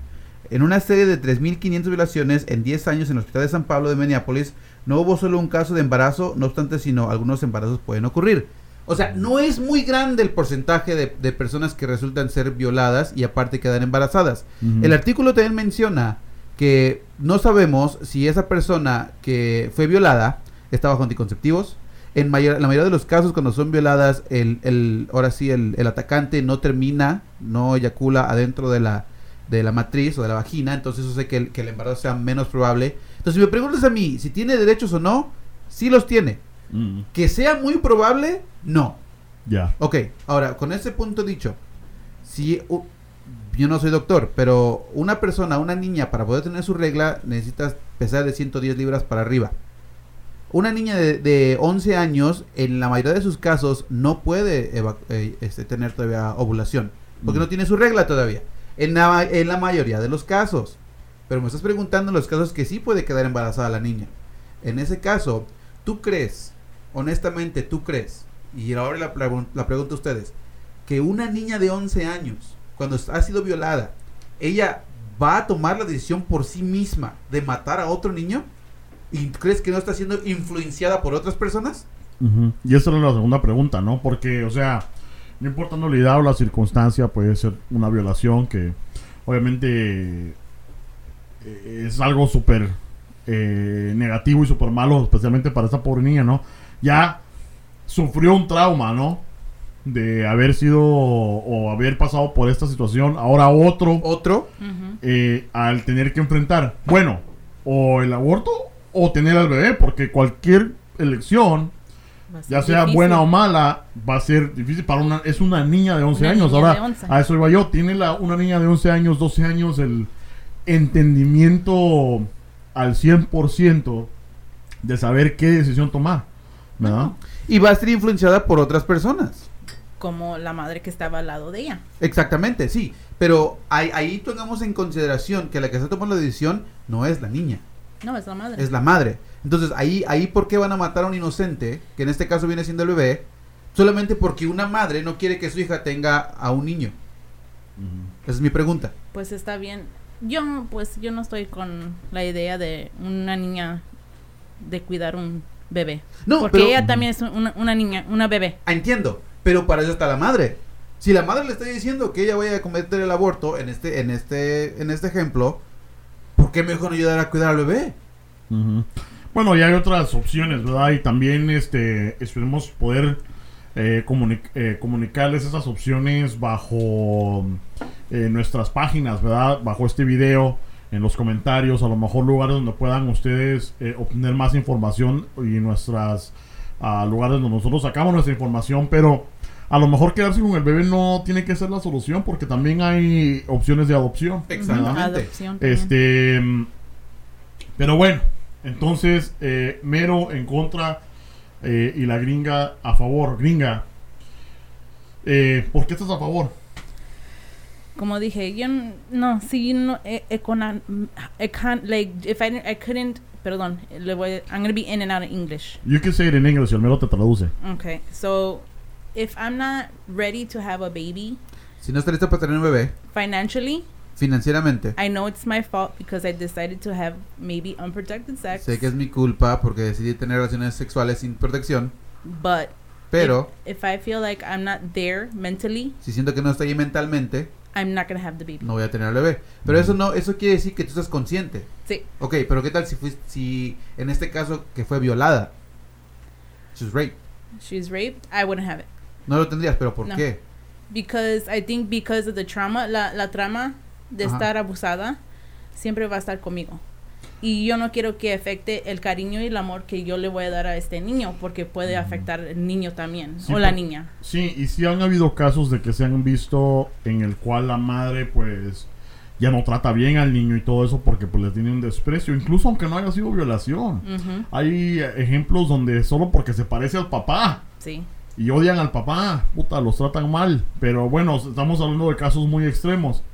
En una serie de 3.500 violaciones en 10 años en el Hospital de San Pablo de Minneapolis, no hubo solo un caso de embarazo, no obstante, sino algunos embarazos pueden ocurrir. O sea, no es muy grande el porcentaje de, de personas que resultan ser violadas y aparte quedan embarazadas. El artículo también menciona que no sabemos si esa persona que fue violada está bajo anticonceptivos. En mayor- la mayoría de los casos, cuando son violadas, el, el- ahora sí, el, el atacante no termina, no eyacula adentro de la, de la matriz o de la vagina, entonces eso hace que el, que el embarazo sea menos probable. Entonces, si me preguntas a mí si tiene derechos o no, sí los tiene. Ujú. Que sea muy probable, no. Ya. Ok, ahora, con ese punto dicho, si yo no soy doctor, pero una persona, una niña, para poder tener su regla, necesitas pesar de 110 libras para arriba. Una niña de, de 11 años, en la mayoría de sus casos, no puede eh, este, tener todavía ovulación, porque Mm. no tiene su regla todavía. En la, en la mayoría de los casos. Pero me estás preguntando en los casos que sí puede quedar embarazada la niña. En ese caso, ¿tú crees, honestamente, tú crees, y ahora la, pregun- la pregunto a ustedes, que una niña de 11 años, cuando ha sido violada, ella va a tomar la decisión por sí misma de matar a otro niño? ¿Y crees que no está siendo influenciada por otras personas? Y esa era la segunda pregunta, ¿no? Porque, o sea, no importando la edad o la circunstancia, puede ser una violación que obviamente eh, es algo súper eh, negativo y súper malo, especialmente para esta pobre niña, ¿no? Ya sufrió un trauma, ¿no? De haber sido o haber pasado por esta situación, ahora otro, Otro, eh, al tener que enfrentar, bueno, o el aborto o tener al bebé, porque cualquier elección ya sea difícil. buena o mala, va a ser difícil para una... Es una niña de 11 Una años. Ahora, de 11. a eso iba yo. Tiene la, una niña de 11 años, 12 años, el entendimiento al 100% de saber qué decisión tomar. ¿Verdad? y va a ser influenciada por otras personas. Como la madre que estaba al lado de ella. Exactamente, sí. Pero ahí, ahí tengamos en consideración que la que está tomando la decisión no es la niña, No, es la madre. es la madre. Entonces, ahí, ahí ¿por qué van a matar a un inocente, que en este caso viene siendo el bebé, solamente porque una madre no quiere que su hija tenga a un niño? Esa es mi pregunta. Pues está bien. Yo, pues, yo no estoy con la idea de una niña de cuidar un bebé. No, Porque pero- ella también es una, una niña, una bebé. Ah, entiendo, pero para eso está la madre. Si la madre le está diciendo que ella vaya a cometer el aborto en este, en este, en este ejemplo, ¿por qué mejor no ayudar a cuidar al bebé? Bueno, y hay otras opciones, ¿verdad? Y también este, esperemos poder eh, comuni- eh, comunicarles esas opciones bajo eh, nuestras páginas, ¿verdad? Bajo este video, en los comentarios, a lo mejor lugares donde puedan ustedes eh, obtener más información y nuestras ah, lugares donde nosotros sacamos nuestra información, pero a lo mejor quedarse con el bebé no tiene que ser la solución porque también hay opciones de adopción. Exactamente. Adopción. Este, pero bueno, entonces eh, Mero en contra eh, y la gringa a favor. Gringa, eh, ¿por qué estás a favor? Como dije, yo no, si no, eh, eh, con, a- I can't, like, if I, I couldn't, perdón, le voy, I'm gonna be in and out of English. You can say it in English y el Mero te traduce. Okay, so if I'm not ready to have a baby Si no está lista para tener un bebé, financially, financieramente, I know it's my fault because I decided to have maybe unprotected sex. sé que es mi culpa porque decidí tener relaciones sexuales sin protección, But pero if, if I feel like I'm not there mentally, si siento que no estoy ahí mentalmente, I'm not gonna have the baby. no voy a tener al bebé. Pero eso no, eso quiere decir que tú estás consciente. Sí. Ok, pero ¿qué tal si fuiste, si en este caso que fue violada? She's rape. She's raped, I wouldn't have it. No lo tendrías, pero ¿por No. qué? Because I think because of the trauma, la, la trama de Ajá. estar abusada siempre va a estar conmigo. Y yo no quiero que afecte el cariño y el amor que yo le voy a dar a este niño, porque puede afectar el niño también, Sí, o la niña. Sí, y sí han habido casos de que se han visto en el cual la madre pues ya no trata bien al niño y todo eso porque pues le tiene un desprecio, incluso aunque no haya sido violación. Hay eh, ejemplos donde solo porque se parece al papá Sí. y odian al papá, puta, los tratan mal. Pero bueno, estamos hablando de casos muy extremos.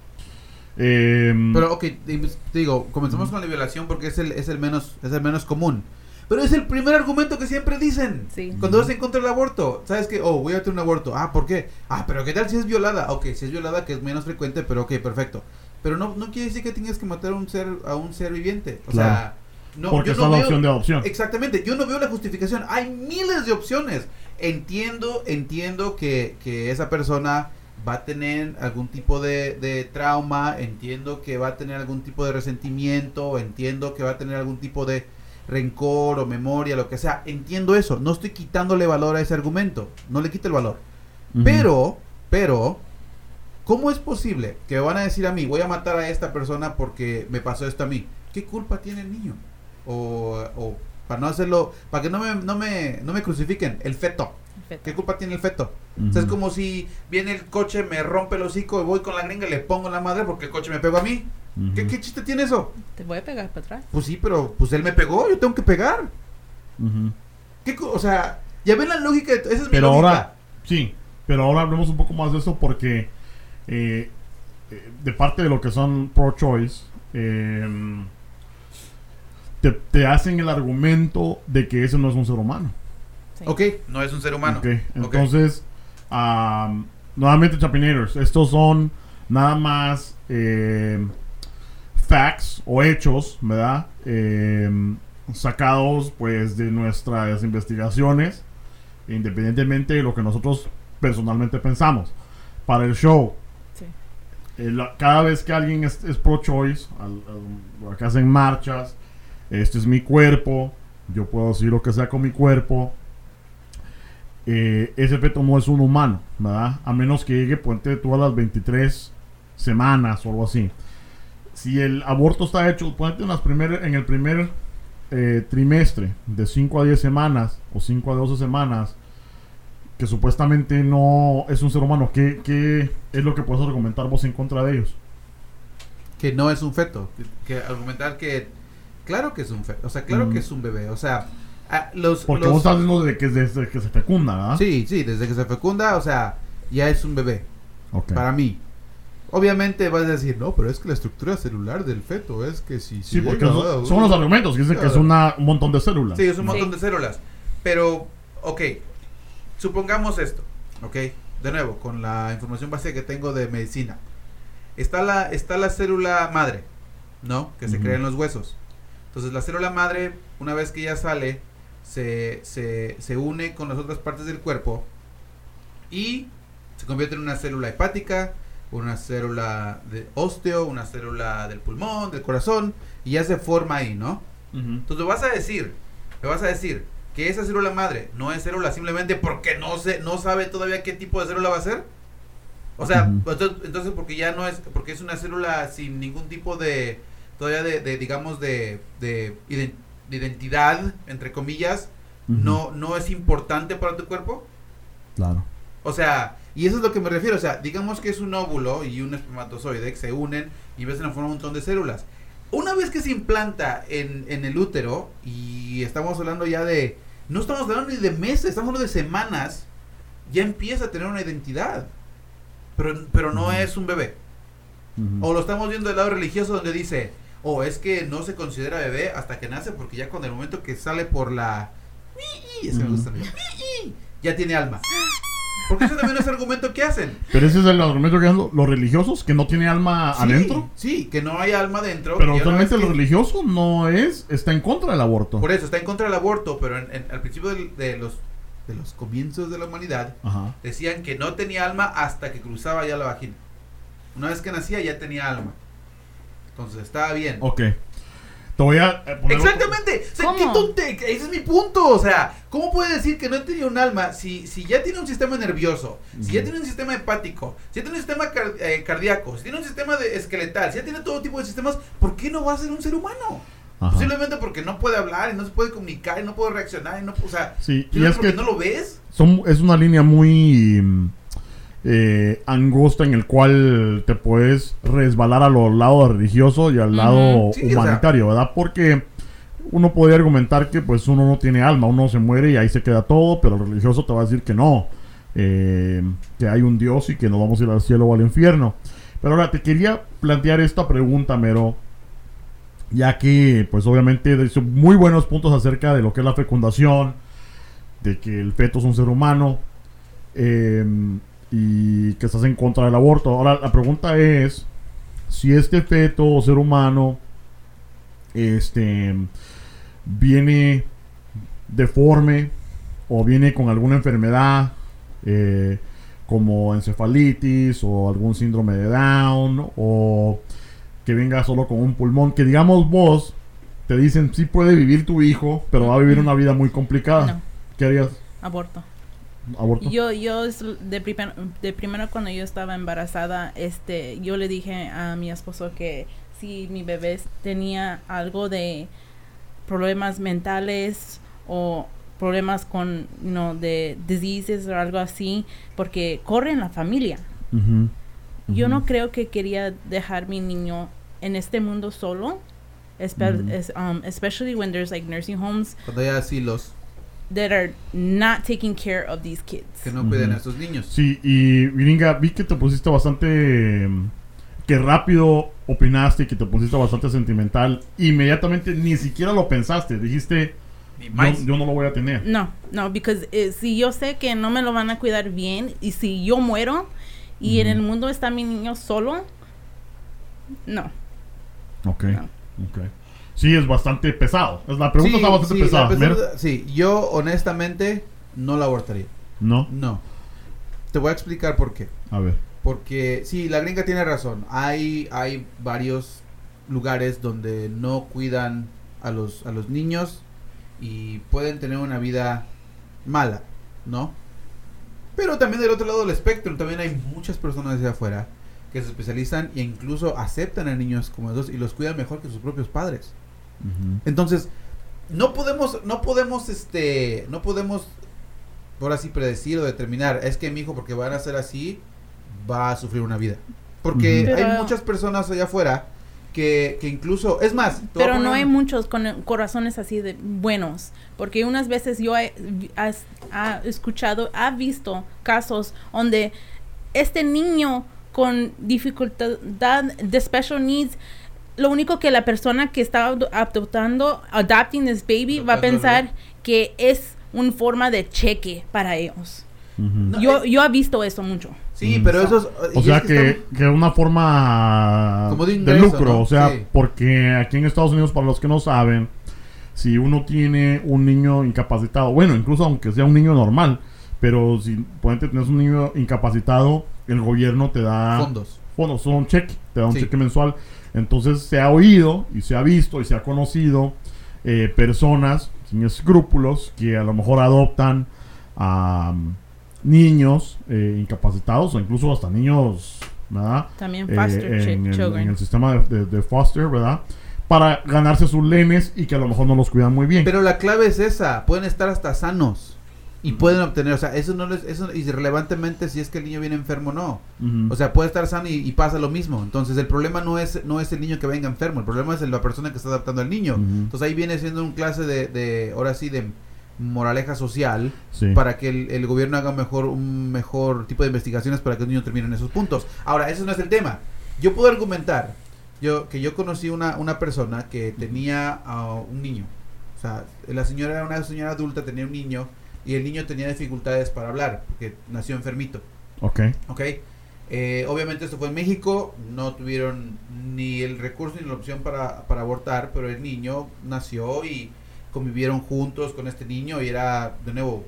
Em, Pero ok, te digo, comenzamos con la violación porque es el, es el menos, es el menos común. Pero es el primer argumento que siempre dicen. Sí. Cuando vas en contra del aborto, ¿sabes qué? Oh, voy a tener un aborto. Ah, ¿por qué? Ah, pero ¿qué tal si es violada? Ok, si es violada, que es menos frecuente, pero ok, perfecto. Pero no, no quiere decir que tengas que matar a un ser, a un ser viviente. O Claro. sea, no, porque yo está no la veo- opción de adopción. Exactamente, yo no veo la justificación. Hay miles de opciones. Entiendo, entiendo que, que esa persona va a tener algún tipo de, de trauma, entiendo que va a tener algún tipo de resentimiento, entiendo que va a tener algún tipo de rencor o memoria, lo que sea. Entiendo eso, no estoy quitándole valor a ese argumento, no le quito el valor. Pero, pero, ¿cómo es posible que me van a decir a mí, voy a matar a esta persona porque me pasó esto a mí? ¿Qué culpa tiene el niño? O, o para no hacerlo, para que no me, no me, no me crucifiquen, el feto. ¿Qué culpa tiene el feto? O sea, es como si viene el coche, me rompe el hocico y voy con la gringa y le pongo la madre porque el coche me pegó a mí. ¿Qué, qué chiste tiene eso? Te voy a pegar para atrás. Pues sí, pero pues él me pegó, yo tengo que pegar. Ujú. ¿Qué co- o sea, ya ven la lógica, de- esa es mi Pero lógica. ahora, sí, pero ahora hablemos un poco más de eso porque eh, eh, de parte de lo que son pro-choice, eh, te, te hacen el argumento de que ese no es un ser humano. Sí. Ok, no es un ser humano. Ok, Ok. Entonces, am, nuevamente, Chapinators, estos son nada más eh, facts o hechos, ¿verdad? Em, sacados pues de nuestras investigaciones, independientemente de lo que nosotros personalmente pensamos. Para el show, Sí. eh, la- cada vez que alguien es, es pro-choice, al- al- que hacen marchas, este es mi cuerpo, yo puedo decir lo que sea con mi cuerpo, eh, ese feto no es un humano, ¿verdad? A menos que llegue, ponte tú a las 23 semanas o algo así. Si el aborto está hecho, ponte en, las primer- en el primer eh, trimestre, de 5 a 10 semanas o 5 a 12 semanas, que supuestamente no es un ser humano, ¿qué, qué es lo que puedes argumentar vos en contra de ellos? que no es un feto. Que argumentar que, claro que es un feto, o sea, claro Mm. que es un bebé, o sea, los... Porque los- vos estás hablando de que desde que se fecunda, ¿verdad? Sí, sí, desde que se fecunda, o sea, ya es un bebé, para mí. Obviamente vas a decir, no, pero es que la estructura celular del feto es que si... Sí, si porque llega- son, son los argumentos que dicen que es una- un montón de células. Sí, es un montón Sí. de células. Pero, ok, supongamos esto, ok, de nuevo, con la información básica que tengo de medicina. Está la, está la célula madre, ¿no? Que se crea en los huesos. Entonces la célula madre, una vez que ya sale, se, se, se une con las otras partes del cuerpo y se convierte en una célula hepática, una célula de ósteo, una célula del pulmón, del corazón, y ya se forma ahí, ¿no? Entonces vas a decir, le vas a decir que esa célula madre no es célula simplemente porque no se, no sabe todavía qué tipo de célula va a ser. O sea, entonces, entonces porque ya no es, porque es una célula sin ningún tipo de, todavía de, de, digamos, de, de, iden- de identidad, entre comillas, no, no es importante para tu cuerpo. Claro. O sea, y eso es lo que me refiero. O sea, digamos que es un óvulo y un espermatozoide que se unen y ves a formar un montón de células. Una vez que se implanta en, en el útero, y estamos hablando ya de. No estamos hablando ni de meses, estamos hablando de semanas, ya empieza a tener una identidad. Pero, pero no es un bebé. O lo estamos viendo del lado religioso donde dice, o es que no se considera bebé hasta que nace porque ya con el momento que sale por la... me gusta ya tiene alma. Porque ese también es el argumento que hacen. Pero ese es el argumento que lo- los religiosos, que no tiene alma Sí, adentro. Sí, que no hay alma dentro. Pero vez lo que- religioso no es, está en contra del aborto. Por eso está en contra del aborto, pero en- en- al principio de, los, de los comienzos de la humanidad Ajá. decían que no tenía alma hasta que cruzaba ya la vagina. Una vez que nacía ya tenía alma. Entonces estaba bien. Ok. Te voy a eh, poner Exactamente. O sea, ¿Cómo? qué tonte. Ese es mi punto. O sea, ¿cómo puede decir que no tenía un alma si, si ya tiene un sistema nervioso, si ya Ujú. tiene un sistema hepático, si ya tiene un sistema car- eh, cardíaco, si tiene un sistema de esqueletal, si ya tiene todo tipo de sistemas, ¿por qué no va a ser un ser humano? Ajá. Posiblemente porque no puede hablar y no se puede comunicar y no puede reaccionar y no, o sea, Sí, y es porque que no lo ves. son, es una línea muy mm, eh, angosta en el cual te puedes resbalar a los lados religioso y al lado Sí, o sea. humanitario, ¿verdad? Porque uno podría argumentar que pues uno no tiene alma, uno se muere y ahí se queda todo, pero el religioso te va a decir que no, eh, que hay un Dios y que no vamos a ir al cielo o al infierno. Pero ahora te quería plantear esta pregunta, Mero, ya que pues obviamente hizo muy buenos puntos acerca de lo que es la fecundación, de que el feto es un ser humano eh, y que estás en contra del aborto. Ahora la pregunta es si este feto o ser humano este viene deforme o viene con alguna enfermedad eh, como encefalitis o algún síndrome de Down o que venga solo con un pulmón que digamos vos te dicen sí puede vivir tu hijo pero va a vivir una vida muy complicada No, ¿qué harías? aborto. ¿Aborto? Yo, yo de, primer- de primero cuando yo estaba embarazada, este, yo le dije a mi esposo que si mi bebé tenía algo de problemas mentales o problemas con, no, de diseases o algo así, porque corre en la familia. Ujú. Yo Ujú. no creo que quería dejar mi niño en este mundo solo, espe- Ujú. es- um, especially when there's like nursing homes Cuando hay asilos that are not taking care of these kids. que no cuiden Ujú. a estos niños. Sí, y Viringa, vi que te pusiste bastante. mm, que rápido opinaste que te pusiste bastante sentimental. Inmediatamente ni siquiera lo pensaste. Dijiste, yo, yo no lo voy a tener. No, no, because eh, si yo sé que no me lo van a cuidar bien y si yo muero y en el mundo está mi niño solo, no. Ok, No. ok. Sí, es bastante pesado. Es- La pregunta Sí, está bastante sí, pesada. pregunta- sí, yo honestamente no la abortaría. ¿No? No. Te voy a explicar por qué. A ver. Porque sí, la gringa tiene razón. Hay, hay varios lugares donde no cuidan a los, a los niños y pueden tener una vida mala, ¿no? Pero también del otro lado del espectro, también hay muchas personas de afuera que se especializan e incluso aceptan a niños como esos y los cuidan mejor que sus propios padres. Entonces, no podemos, no podemos, este, no podemos, ahora sí predecir o determinar, es que mi hijo porque van a ser así, va a sufrir una vida. Porque hay muchas personas allá afuera que, que incluso, es más, Pero no hay muchos con corazones así de buenos, porque unas veces yo he has- ha escuchado, ha visto casos donde este niño con dificultad de special needs, lo único que la persona que está ado- adoptando, adopting this baby, va a pensar que es una forma de cheque para ellos. Yo, es- yo he visto eso mucho. Sí, Mm. pero eso es... O sea es que, que una forma Como de lucro, ¿no? o sea, Sí. porque aquí en Estados Unidos, para los que no saben, si uno tiene un niño incapacitado, bueno, incluso aunque sea un niño normal, pero si pueden tener un niño incapacitado, el gobierno te da Fondos. fondos, son un cheque, te da un Sí. cheque mensual. Entonces se ha oído y se ha visto y se ha conocido eh, personas sin escrúpulos que a lo mejor adoptan a mm, niños eh, incapacitados o incluso hasta niños, ¿verdad? También Eh, foster chi- en, el, children. en el sistema de, de- de foster, ¿verdad? Para ganarse sus lenes y que a lo mejor no los cuidan muy bien. Pero la clave es esa, pueden estar hasta sanos y pueden obtener, o sea, eso no les, eso irrelevantemente si es que el niño viene enfermo o no. O sea, puede estar sano y, y pasa lo mismo. Entonces, el problema no es no es el niño que venga enfermo, el problema es la persona que está adaptando al niño. Entonces, ahí viene siendo un clase de, de ahora sí, de moraleja social Sí. para que el, el gobierno haga mejor un mejor tipo de investigaciones para que el niño termine en esos puntos. Ahora, ese no es el tema. Yo puedo argumentar yo que yo conocí una, una persona que tenía a un niño. O sea, la señora era una señora adulta, tenía un niño y el niño tenía dificultades para hablar, porque nació enfermito. Ok. ¿Ok? Eh, obviamente esto fue en México, no tuvieron ni el recurso ni la opción para, para abortar, pero el niño nació y convivieron juntos con este niño y era de nuevo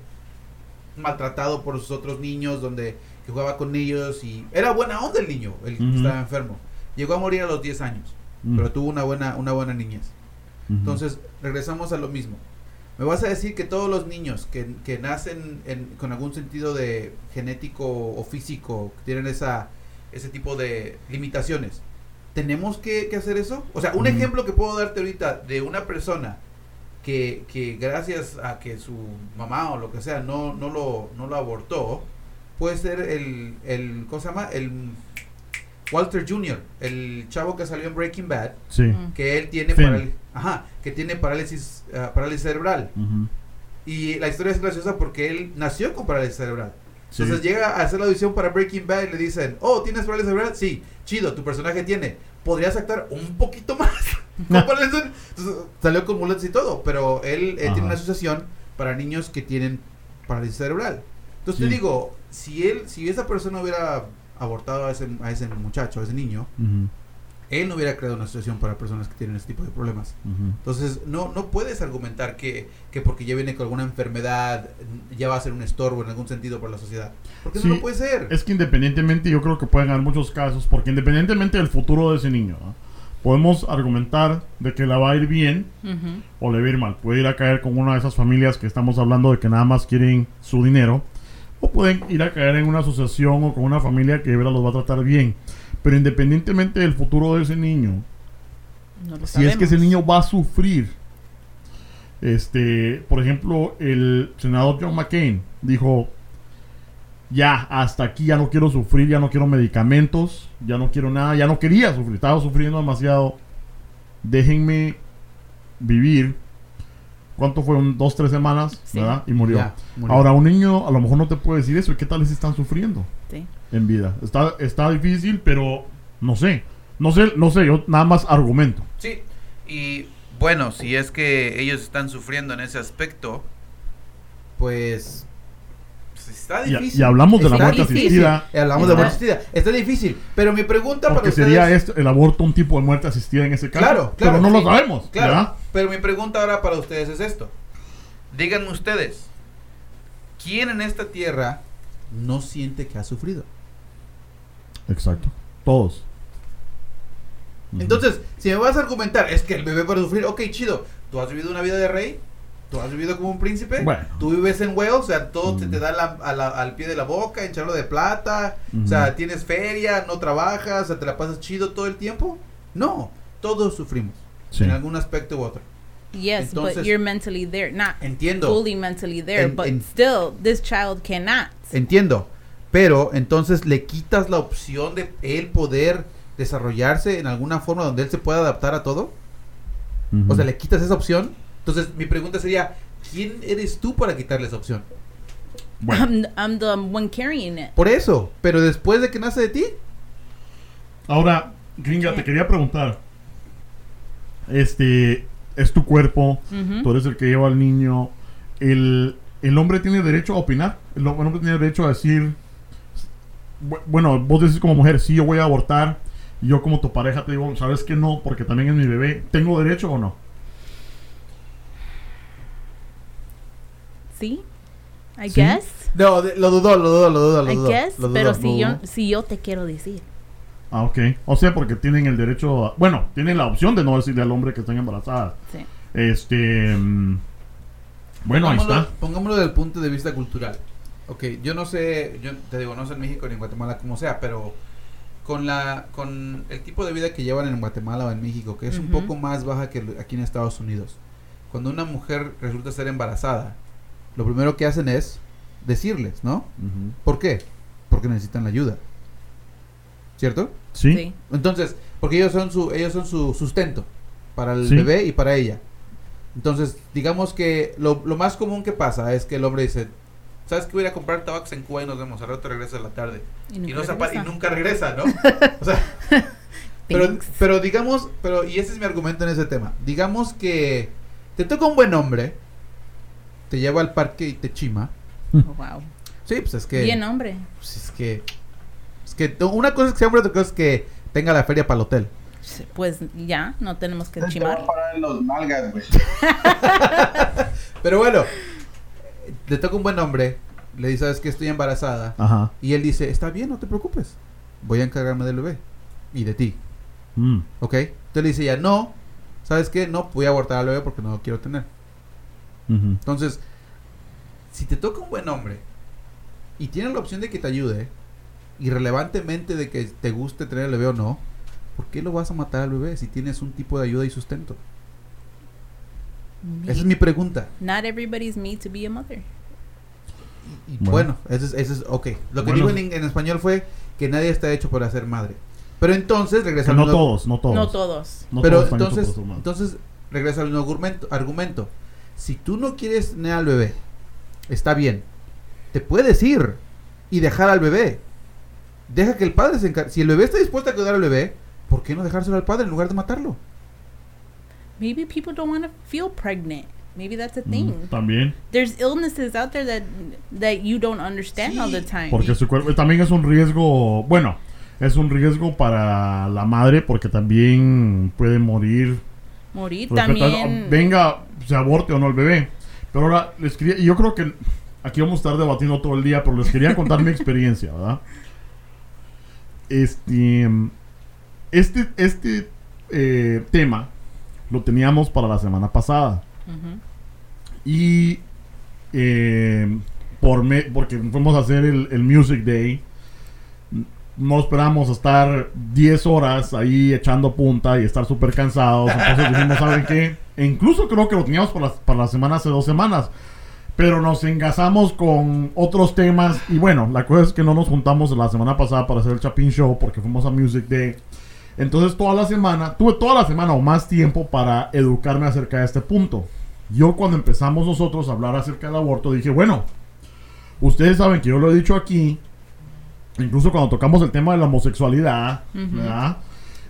maltratado por sus otros niños, donde que jugaba con ellos y era buena onda el niño, el que Ujú. estaba enfermo. Llegó a morir a los 10 años, Mm. pero tuvo una buena, una buena niñez. Ujú. Entonces, regresamos a lo mismo. Me vas a decir que todos los niños que, que nacen en- con algún sentido de genético o físico, que tienen esa, ese tipo de limitaciones, ¿tenemos que, que hacer eso? O sea, un Ujú. ejemplo que puedo darte ahorita de una persona que, que gracias a que su mamá o lo que sea no, no, lo, no lo abortó, puede ser el, el, ¿cómo se llama? El Walter Jr., el chavo que salió en Breaking Bad, Sí. Mm. que él tiene parálisis, ajá, que tiene parálisis, ah, parálisis cerebral. Ujú. Y la historia es graciosa porque él nació con parálisis cerebral. Sí. Entonces llega a hacer la audición para Breaking Bad y le dicen, oh, ¿tienes parálisis cerebral? Sí, chido, tu personaje tiene. ¿Podrías actuar un poquito más? con parálisis? Entonces, salió con muletas y todo, pero él, él tiene una asociación para niños que tienen parálisis cerebral. Entonces Sí. te digo, si él, si esa persona hubiera abortado a ese, a ese muchacho, a ese niño, él no hubiera creado una situación para personas que tienen ese tipo de problemas. Entonces, no, no puedes argumentar que, que porque ya viene con alguna enfermedad, ya va a ser un estorbo en algún sentido para la sociedad. Porque Sí, eso no puede ser. Es que independientemente, yo creo que pueden haber muchos casos, porque independientemente del futuro de ese niño, ¿no? podemos argumentar de que la va a ir bien o le va a ir mal. Puede ir a caer con una de esas familias que estamos hablando de que nada más quieren su dinero, o pueden ir a caer en una asociación o con una familia que verdad los va a tratar bien. Pero independientemente del futuro de ese niño, No si es que ese niño va a sufrir. Este, por ejemplo, el senador John McCain dijo, ya, hasta aquí ya no quiero sufrir, ya no quiero medicamentos, ya no quiero nada, ya no quería sufrir, estaba sufriendo demasiado. Déjenme vivir. ¿Cuánto fueron? Dos, tres semanas, Sí. ¿verdad? Y murió. Ya, murió. Ahora, un niño a lo mejor no te puede decir eso. ¿Y qué tal si están sufriendo Sí. en vida? Está, está difícil, pero no sé. No sé, no sé, yo nada más argumento. Sí, y bueno, si es que ellos están sufriendo en ese aspecto, pues pues está Y, difícil. y hablamos de la muerte difícil. asistida. Eh, Hablamos de muerte asistida. Está difícil. Pero mi pregunta Porque para sería ustedes... esto, el aborto un tipo de muerte asistida en ese caso. Claro, claro. Pero no sí. lo sabemos, Claro. ¿verdad? Pero mi pregunta ahora para ustedes es esto. Díganme ustedes, ¿Quién en esta tierra no siente que ha sufrido? Exacto. Todos. Entonces, si me vas a argumentar, es que el bebé para sufrir, ok, chido, tú has vivido una vida de rey, tú has vivido como un príncipe, Bueno. tú vives en Wales, o sea, todo Mm. te da la- a la- al pie de la boca, hincharlo de plata, Ujú. o sea, tienes feria, no trabajas, o sea, te la pasas chido todo el tiempo. No, todos sufrimos, Sí. en algún aspecto u otro. Yes, Entonces- but you're mentally there, not Entiendo. fully mentally there, En- but en- still, this child cannot. Entiendo, pero entonces le quitas la opción de él poder desarrollarse en alguna forma donde él se pueda adaptar a todo. Ujú. O sea, le quitas esa opción. Entonces, mi pregunta sería, ¿quién eres tú para quitarle esa opción? Bueno, I'm, I'm the one carrying it. Por eso, pero después de que nace de ti, ahora, Gringa, te quería preguntar. Este, es tu cuerpo, Ujú. tú eres el que lleva al niño. El, el hombre tiene derecho a opinar. El, hom- el hombre tiene derecho a decir. bu- Bueno, vos decís como mujer, sí, yo voy a abortar. Y yo, como tu pareja, te digo, ¿sabes que no? Porque también es mi bebé. ¿Tengo derecho o no? Sí. I ¿Sí? guess. No, de- lo dudó, lo dudó, lo dudó, lo I dudó. guess. lo dudó, pero si yo, si yo te quiero decir. Ah, ok. O sea, porque tienen el derecho, a- bueno, tienen la opción de no decirle al hombre que están embarazadas. Sí. Este, mm, bueno, ahí Pongámoslo- está. Pongámoslo desde el punto de vista cultural. Ok, yo no sé, yo te digo, no sé en México ni en Guatemala como sea, pero con la con el tipo de vida que llevan en Guatemala o en México, que es un poco más baja que aquí en Estados Unidos. Cuando una mujer resulta ser embarazada, lo primero que hacen es decirles, ¿no? ¿Por qué? Porque necesitan la ayuda. ¿Cierto? ¿Sí? Sí. Entonces, porque ellos son su ellos son su sustento para el Sí. bebé y para ella. Entonces, digamos que lo, lo más común que pasa es que el hombre dice, ¿sabes que voy a ir a comprar tabacos en Cuba y nos vemos? Al rato regresa a la tarde. Y Y, nunca no se apa- y regresa. nunca regresa, ¿no? o sea, pero, pero digamos, pero y ese es mi argumento en ese tema. Digamos que te toca un buen hombre, te lleva al parque y te chima. Oh, wow. Sí, pues es que Bien, hombre. pues es que es que to- una cosa es que sea hombre, otra cosa es que tenga la feria para el hotel. Pues ya, no tenemos que Te a chimar. parar en los nalgas, güey. Pero bueno, le toca un buen hombre, le dice, ¿sabes que estoy embarazada? Ajá. Y él dice, está bien, no te preocupes, voy a encargarme del bebé y de ti, Mm. ¿ok? Entonces le dice ya, no, ¿sabes qué? No, voy a abortar al bebé porque no lo quiero tener. Entonces, si te toca un buen hombre y tiene la opción de que te ayude, irrelevantemente de que te guste tener el bebé o no, ¿por qué lo vas a matar al bebé si tienes un tipo de ayuda y sustento? Esa es mi pregunta. Not everybody's made to be a mother. Y Bueno. bueno, eso es, eso es ok. Lo que Bueno. dijo en, en español fue que nadie está hecho para ser madre. Pero entonces Que regresa no todos, no todos. No todos. No pero todos entonces, entonces regresa al mismo argumento, argumento. Si tú no quieres tener al bebé, está bien. Te puedes ir y dejar al bebé. Deja que el padre se encargue. Si el bebé está dispuesto a cuidar al bebé, ¿por qué no dejárselo al padre en lugar de matarlo? Maybe people don't want to feel pregnant. Maybe that's a Mm, thing. También. There's illnesses out there that that you don't understand all the Sí, time. Porque su cuerpo también es un riesgo, bueno, es un riesgo para la madre porque también puede morir. Morir respecto a- también. venga, se aborte o no el bebé. Pero ahora les quería, y yo creo que aquí vamos a estar debatiendo todo el día, pero les quería contar mi experiencia, ¿verdad? Este, este, este eh, tema lo teníamos para la semana pasada. Ujú. Y eh, por me- porque fuimos a hacer el, el Music Day, no esperamos a estar 10 horas ahí echando punta y estar súper cansados. Entonces dijimos, ¿saben qué? E incluso creo que lo teníamos para la, para la semana hace dos semanas. Pero nos engasamos con otros temas. Y bueno, la cosa es que no nos juntamos la semana pasada para hacer el Chapin Show porque fuimos a Music Day. Entonces toda la semana, tuve toda la semana o más tiempo para educarme acerca de este punto. Yo cuando empezamos nosotros a hablar acerca del aborto dije, bueno, ustedes saben que yo lo he dicho aquí, incluso cuando tocamos el tema de la homosexualidad. ¿verdad?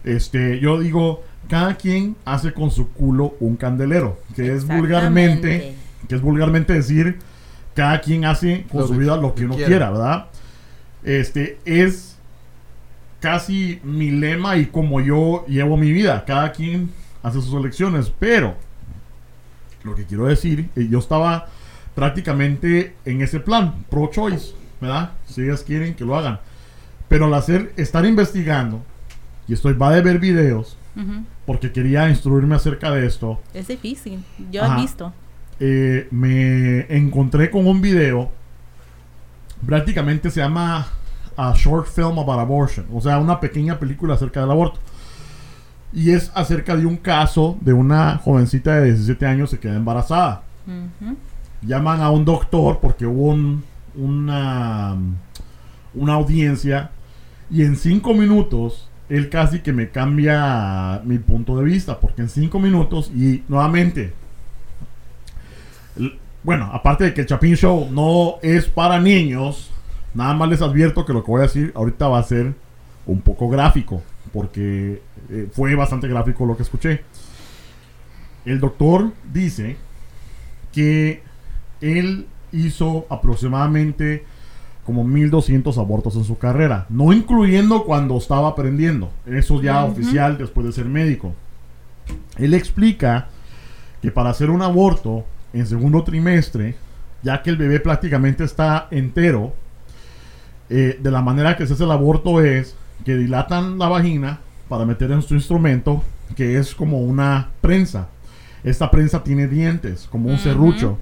Este, yo digo, cada quien hace con su culo un candelero, que es vulgarmente, que es vulgarmente decir, cada quien hace con Lo su vida lo que que uno quiera. quiera, ¿verdad? Este, es casi mi lema y como yo llevo mi vida. Cada quien hace sus elecciones, pero lo que quiero decir, eh, yo estaba prácticamente en ese plan, pro choice, ¿verdad? Si ellas quieren que lo hagan. Pero al hacer, estar investigando, y estoy va de ver videos, Ujú. Porque quería instruirme acerca de esto, Es difícil. Yo Ajá. he visto. eh, me encontré con un video, prácticamente se llama A Short Film About Abortion, o sea, una pequeña película acerca del aborto. Y es acerca de un caso de una jovencita de 17 años que queda embarazada. Llaman a un doctor porque hubo un- una, una audiencia y en cinco minutos él casi que me cambia mi punto de vista porque en cinco minutos y nuevamente bueno aparte de que el Chapin Show no es para niños nada más les advierto que lo que voy a decir ahorita va a ser un poco gráfico porque eh, fue bastante gráfico lo que escuché. El doctor dice que él hizo aproximadamente como 1200 abortos en su carrera, no incluyendo cuando estaba aprendiendo, eso ya oficial después de ser médico. Él explica que para hacer un aborto en segundo trimestre ya que el bebé prácticamente está entero. eh, de la manera que se hace el aborto es que dilatan la vagina para meter en su instrumento, que es como una prensa. Esta prensa tiene dientes, como un serrucho.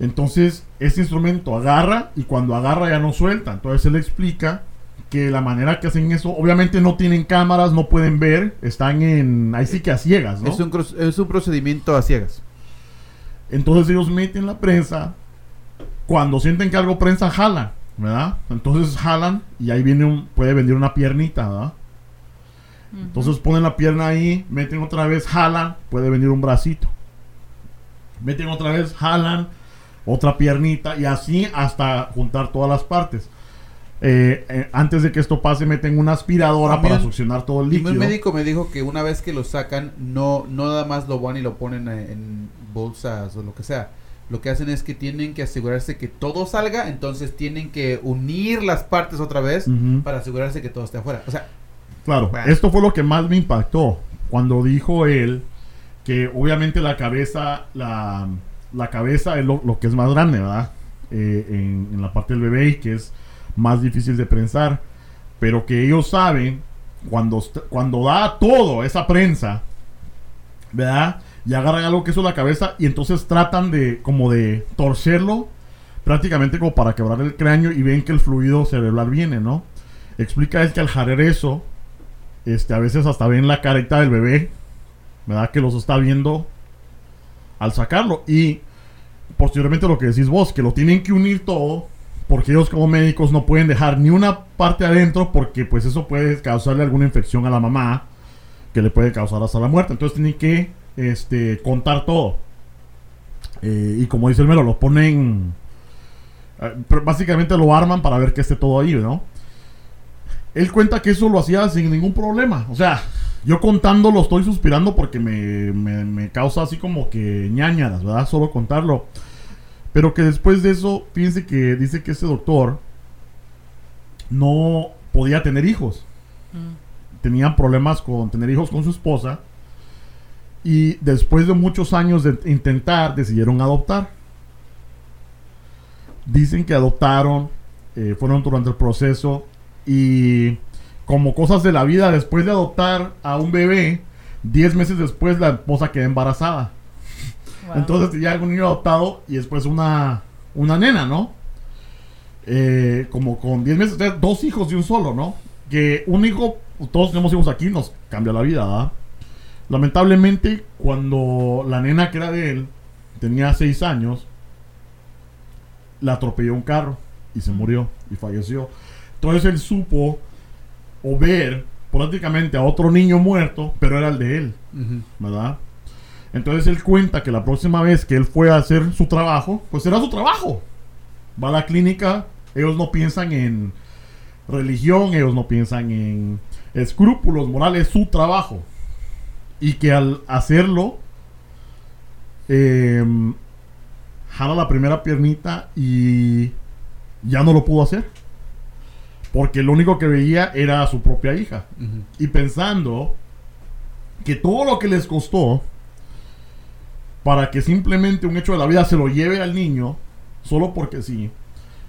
Entonces, este instrumento agarra y cuando agarra ya no suelta. Entonces, él explica que la manera que hacen eso, obviamente no tienen cámaras, no pueden ver, están en, ahí sí que a ciegas, ¿no? Es, un, es un procedimiento a ciegas. Entonces ellos meten la prensa. Cuando sienten que algo prensa, jalan, ¿verdad? Entonces jalan y ahí viene un, puede venir una piernita, ¿verdad? Entonces ponen la pierna ahí, meten otra vez, jalan, puede venir un bracito. Meten otra vez, jalan, otra piernita y así hasta juntar todas las partes. Eh, eh, antes de que esto pase, meten una aspiradora para succionar todo el Y líquido. un médico me dijo que una vez que lo sacan, no, no nada más lo van y lo ponen en, en bolsas o lo que sea. Lo que hacen es que tienen que asegurarse que todo salga, entonces tienen que unir las partes otra vez para asegurarse que todo esté afuera. O sea, Claro, Bueno. esto fue lo que más me impactó cuando dijo él que obviamente la cabeza, la, la cabeza es lo, que es más grande, ¿verdad? Eh, en, la parte del bebé y que es más difícil de prensar, pero que ellos saben cuando, cuando da todo esa prensa, ¿verdad? Y agarran algo que es la cabeza y entonces tratan de como de torcerlo prácticamente como para quebrar el cráneo y ven que el fluido cerebral viene, ¿no? Explica él que al jalar eso, este, a veces hasta ven la carita del bebé, ¿verdad? Que los está viendo al sacarlo. Y posteriormente lo que decís vos, que lo tienen que unir todo, porque ellos como médicos no pueden dejar ni una parte adentro, porque pues eso puede causarle alguna infección a la mamá, que le puede causar hasta la muerte. Entonces tienen que este, contar todo. Eh, y como dice el mero, lo ponen... eh, básicamente lo arman para ver que esté todo ahí, ¿no? Él cuenta que eso lo hacía sin ningún problema. O sea, yo contando lo estoy suspirando porque me, me- me causa así como que ñañaras, ¿verdad? Solo contarlo. Pero que después de eso, fíjense que dice que ese doctor no podía tener hijos. Tenían problemas con tener hijos con su esposa. Y después de muchos años de intentar, decidieron adoptar. Dicen que adoptaron, eh, fueron durante el proceso y como cosas de la vida, después de adoptar a un bebé, 10 meses después la esposa queda embarazada. Wow. Entonces ya un niño adoptado y después una, una nena, ¿no? Eh, como con 10 meses, dos hijos de un solo, ¿no? Que un hijo, todos tenemos hijos aquí, nos cambia la vida, ¿verdad? Lamentablemente, cuando la nena que era de él tenía 6 años, la atropelló un carro y se murió y falleció. Entonces él supo o ver prácticamente a otro niño muerto, pero era el de él. ¿verdad? Entonces él cuenta que la próxima vez que él fue a hacer su trabajo, pues era su trabajo. Va a la clínica, ellos no piensan en religión, ellos no piensan en escrúpulos morales, es su trabajo. Y que al hacerlo, eh, jala la primera piernita y ya no lo pudo hacer. Porque lo único que veía era a su propia hija y pensando que todo lo que les costó para que simplemente un hecho de la vida se lo lleve al niño, solo porque sí,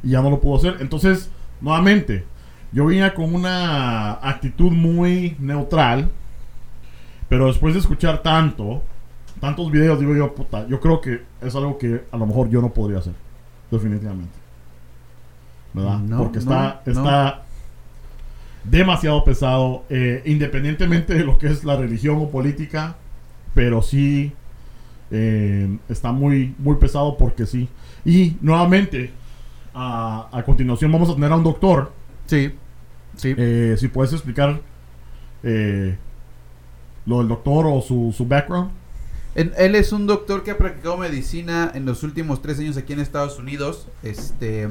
y ya no lo pudo hacer. Entonces, nuevamente, yo venía con una actitud muy neutral, pero después de escuchar tanto, tantos videos, digo yo, puta, yo creo que es algo que a lo mejor yo no podría hacer, definitivamente. ¿Verdad? No, Porque está, no, está demasiado pesado, eh, independientemente de lo que es la religión o política, pero sí eh, está muy, muy pesado porque sí. Y nuevamente, a, a continuación vamos a tener a un doctor. Sí, sí. Eh, si puedes explicar eh, lo del doctor o su, su background. Él es un doctor que ha practicado medicina en los últimos tres años aquí en Estados Unidos. Este,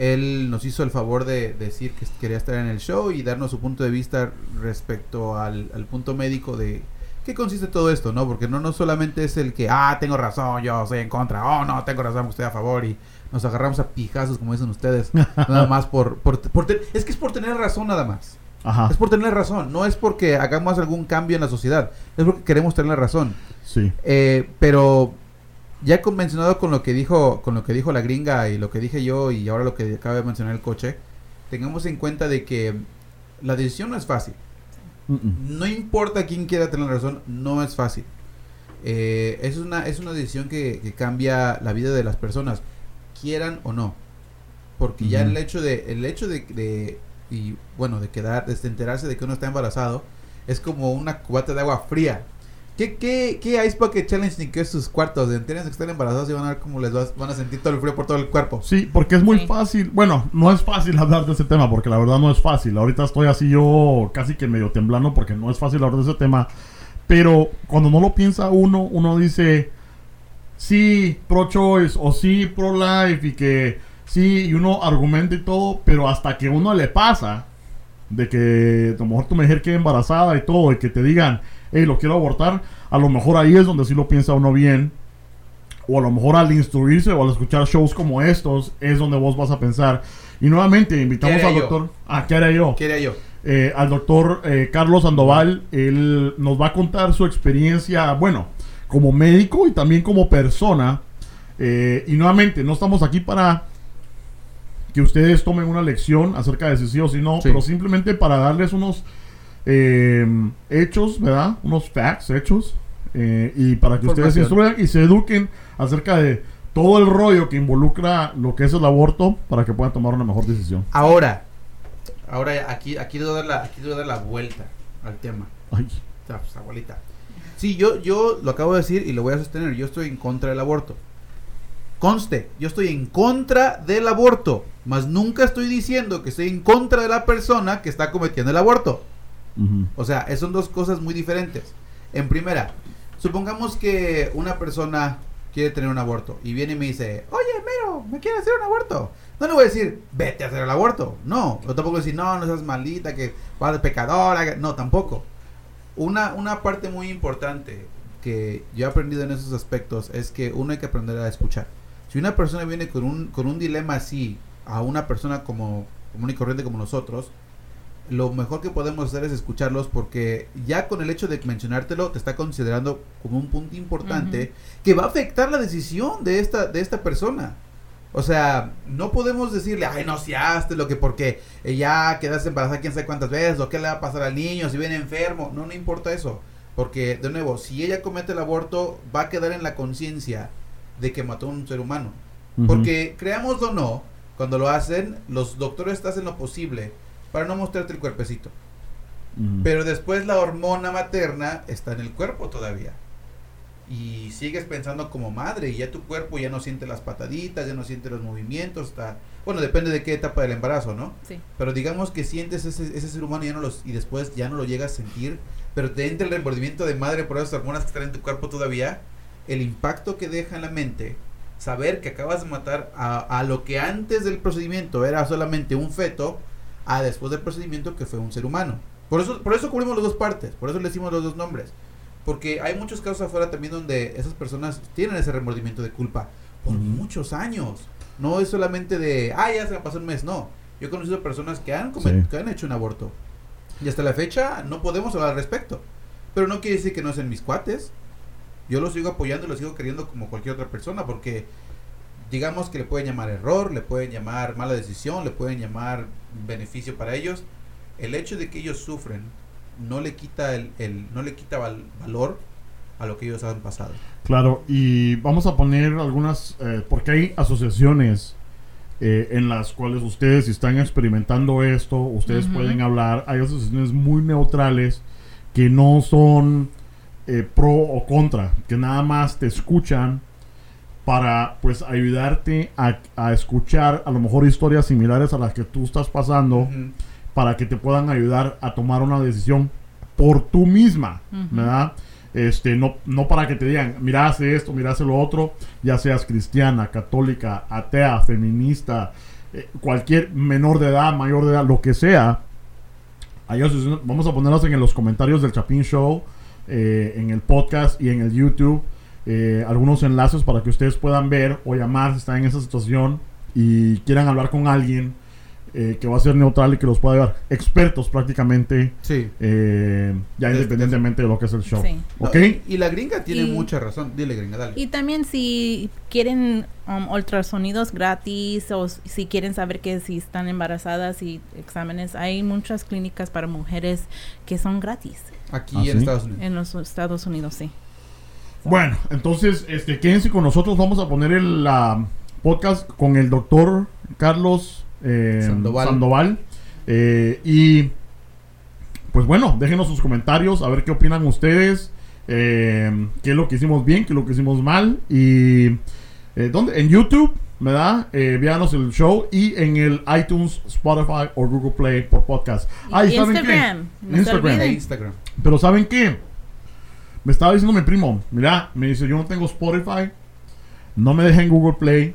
él nos hizo el favor de decir que quería estar en el show y darnos su punto de vista respecto al, al punto médico de qué consiste todo esto, ¿no? Porque no, no solamente es el que, ah, tengo razón, yo soy en contra, oh, no, tengo razón, estoy a favor y nos agarramos a pijazos, como dicen ustedes, nada más por, por, es que es por tener razón nada más. Ajá, Es por tener razón, no es porque hagamos algún cambio en la sociedad, es porque queremos tener razón. sí. Eh, pero ya convencionado con lo que dijo con lo que dijo la gringa y lo que dije yo y ahora lo que acaba de mencionar el coche, tengamos en cuenta de que la decisión no es fácil. No importa quién quiera tener la razón, no es fácil. Eh, es, una, es una decisión que, que cambia la vida de las personas, quieran o no. Porque ya el hecho de, el hecho de, de- y bueno, de quedar, de enterarse de que uno está embarazado, es como una cubata de agua fría. ¿Qué, qué, qué Ice Bucket Challenge ni qué sus cuartos? Entérense que están embarazados y van a ver cómo les va- van a sentir todo el frío por todo el cuerpo. Sí, porque es muy Sí. fácil. Bueno, no es fácil hablar de ese tema, porque la verdad no es fácil. Ahorita estoy así yo casi que medio temblando porque no es fácil hablar de ese tema. Pero cuando no lo piensa uno, uno dice, sí, pro-choice o sí, pro-life y que sí, y uno argumenta y todo, pero hasta que uno le pasa de que a lo mejor tu mujer quede embarazada y todo, y que te digan, hey, lo quiero abortar, a lo mejor ahí es donde sí lo piensa uno bien. O a lo mejor al instruirse o al escuchar shows como estos es donde vos vas a pensar. Y nuevamente invitamos ¿Qué al yo? doctor. Ah, ¿qué haré yo? ¿Qué haría yo? eh, al doctor eh, Carlos Sandoval. Él nos va a contar su experiencia, bueno, como médico y también como persona. Eh, y nuevamente, no estamos aquí para que ustedes tomen una lección acerca de si sí o si no, Sí. pero simplemente para darles unos eh, hechos, ¿verdad? Unos facts, hechos. eh, y para que ustedes se instruyan y se eduquen acerca de todo el rollo que involucra lo que es el aborto para que puedan tomar una mejor decisión. Ahora, ahora aquí, aquí a dar la, aquí a dar la vuelta al tema. Ay, O sea, pues, abuelita. Sí, yo, yo lo acabo de decir y lo voy a sostener. Yo estoy en contra del aborto. Conste, yo estoy en contra del aborto. Mas nunca estoy diciendo que estoy en contra de la persona que está cometiendo el aborto. O sea, son dos cosas muy diferentes. En primera, supongamos que una persona quiere tener un aborto y viene y me dice, oye, Mero, me quiere hacer un aborto. No le voy a decir, vete a hacer el aborto. No, o tampoco decir, no, no seas maldita, que vas de pecadora. que-". No, tampoco. Una, una parte muy importante que yo he aprendido en esos aspectos es que uno hay que aprender a escuchar. Si una persona viene con un, con un dilema así a una persona como común y corriente como nosotros, lo mejor que podemos hacer es escucharlos porque ya con el hecho de mencionártelo te está considerando como un punto importante que va a afectar la decisión de esta de esta persona. O sea, no podemos decirle, ay, no, si hazte lo que porque ya quedaste embarazada quién sabe cuántas veces, o qué le va a pasar al niño, si viene enfermo. No, no importa eso. Porque, de nuevo, si ella comete el aborto, va a quedar en la conciencia de que mató a un ser humano. Porque, creámoslo o no, cuando lo hacen, los doctores hacen lo posible para no mostrarte el cuerpecito. Pero después la hormona materna está en el cuerpo todavía. Y sigues pensando como madre y ya tu cuerpo ya no siente las pataditas, ya no siente los movimientos, está... Bueno, depende de qué etapa del embarazo, ¿no? Sí. Pero digamos que sientes ese, ese ser humano y, ya no los, y después ya no lo llegas a sentir, pero te entra el remordimiento de madre por esas hormonas que están en tu cuerpo todavía, el impacto que deja en la mente, saber que acabas de matar a, a lo que antes del procedimiento era solamente un feto, a después del procedimiento que fue un ser humano. Por eso, por eso cubrimos las dos partes, por eso le decimos los dos nombres. Porque hay muchos casos afuera también donde esas personas tienen ese remordimiento de culpa por muchos años. No es solamente de, ah, ya se me pasó un mes, no. Yo he conocido personas que han, Sí. que han hecho un aborto. Y hasta la fecha no podemos hablar al respecto. Pero no quiere decir que no sean mis cuates. Yo los sigo apoyando y los sigo queriendo como cualquier otra persona porque digamos que le pueden llamar error, le pueden llamar mala decisión, le pueden llamar beneficio para ellos. El hecho de que ellos sufren no le quita el, el- no le quita val- valor a lo que ellos han pasado. Claro, y vamos a poner algunas, eh, porque hay asociaciones eh, en las cuales ustedes si están experimentando esto, ustedes pueden hablar, hay asociaciones muy neutrales que no son eh, pro o contra, que nada más te escuchan para pues ayudarte a, a escuchar a lo mejor historias similares a las que tú estás pasando para que te puedan ayudar a tomar una decisión por tú misma. ¿verdad? Este, no, no para que te digan, mira, hace esto, mira, hace lo otro, ya seas cristiana, católica, atea, feminista, eh, cualquier menor de edad, mayor de edad, lo que sea. Vamos a ponerlas en los comentarios del Chapin Show, eh, en el podcast y en el YouTube, eh, algunos enlaces para que ustedes puedan ver o llamar si están en esa situación y quieran hablar con alguien eh, que va a ser neutral y que los puede dar expertos prácticamente, Sí. eh, ya Es- independientemente de lo que es el show. Sí. ¿Ok? No, y, la gringa tiene Y- mucha razón. Dile, gringa, dale. Y también si quieren um, ultrasonidos gratis o si quieren saber que si están embarazadas y exámenes, hay muchas clínicas para mujeres que son gratis Aquí ¿Ah, en sí? Estados Unidos. en los Estados Unidos, sí. Bueno, entonces, este, quédense con nosotros. Vamos a poner el podcast con el doctor Carlos eh, Sandoval. Sandoval. Eh, y pues bueno, déjenos sus comentarios, a ver qué opinan ustedes. eh, qué es lo que hicimos bien, qué es lo que hicimos mal. Y eh, ¿dónde? En YouTube, ¿verdad? Eh, véanos el show y en el iTunes, Spotify o Google Play por podcast. Instagram, no Instagram. Instagram. Pero ¿saben qué? Me estaba diciendo mi primo, mira, me dice, yo no tengo Spotify, no me dejé en Google Play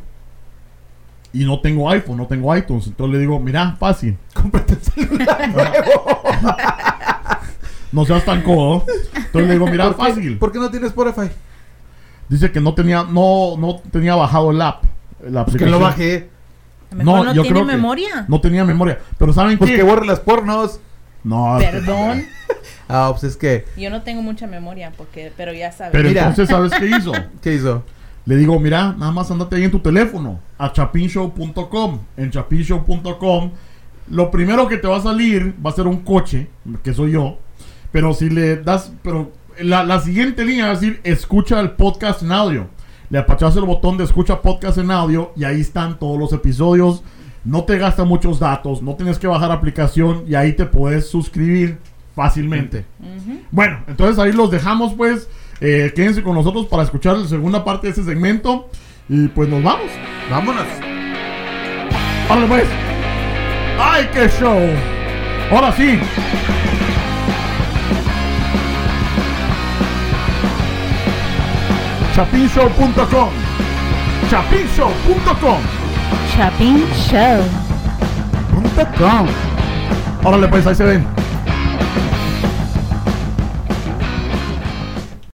y no tengo iPhone, no tengo iTunes. Entonces le digo, mira, fácil. Cómprate un celular nuevo. No seas tan codo. Entonces le digo, mira, ¿Por qué, fácil. ¿Por qué no tienes Spotify? Dice que no tenía, no, no tenía bajado el app. La Pues que lo bajé. No, no, yo tiene creo que- memoria. No tenía memoria. Pero ¿saben Pues qué? que borre las pornos. No, Perdón, Ah, pues es que. yo no tengo mucha memoria porque, pero ya sabes. Pero Mira. entonces, ¿sabes qué hizo? ¿Qué hizo? Le digo, mira, nada más andate ahí en tu teléfono, a chapinshow.com. En chapinshow.com, lo primero que te va a salir va a ser un coche, que soy yo. Pero si le das, pero la, la siguiente línea va a decir, escucha el podcast en audio. Le apachas el botón de escucha podcast en audio y ahí están todos los episodios. No te gasta muchos datos, no tienes que bajar aplicación y ahí te puedes suscribir fácilmente. Bueno, entonces ahí los dejamos pues. Eh, quédense con nosotros para escuchar la segunda parte de este segmento. Y pues nos vamos. Vámonos. ¡Órale pues! ¡Ay, qué show! Ahora sí. Chapinshow.com Chapinshow.com Shopping Show. Órale pues, ahí se ven.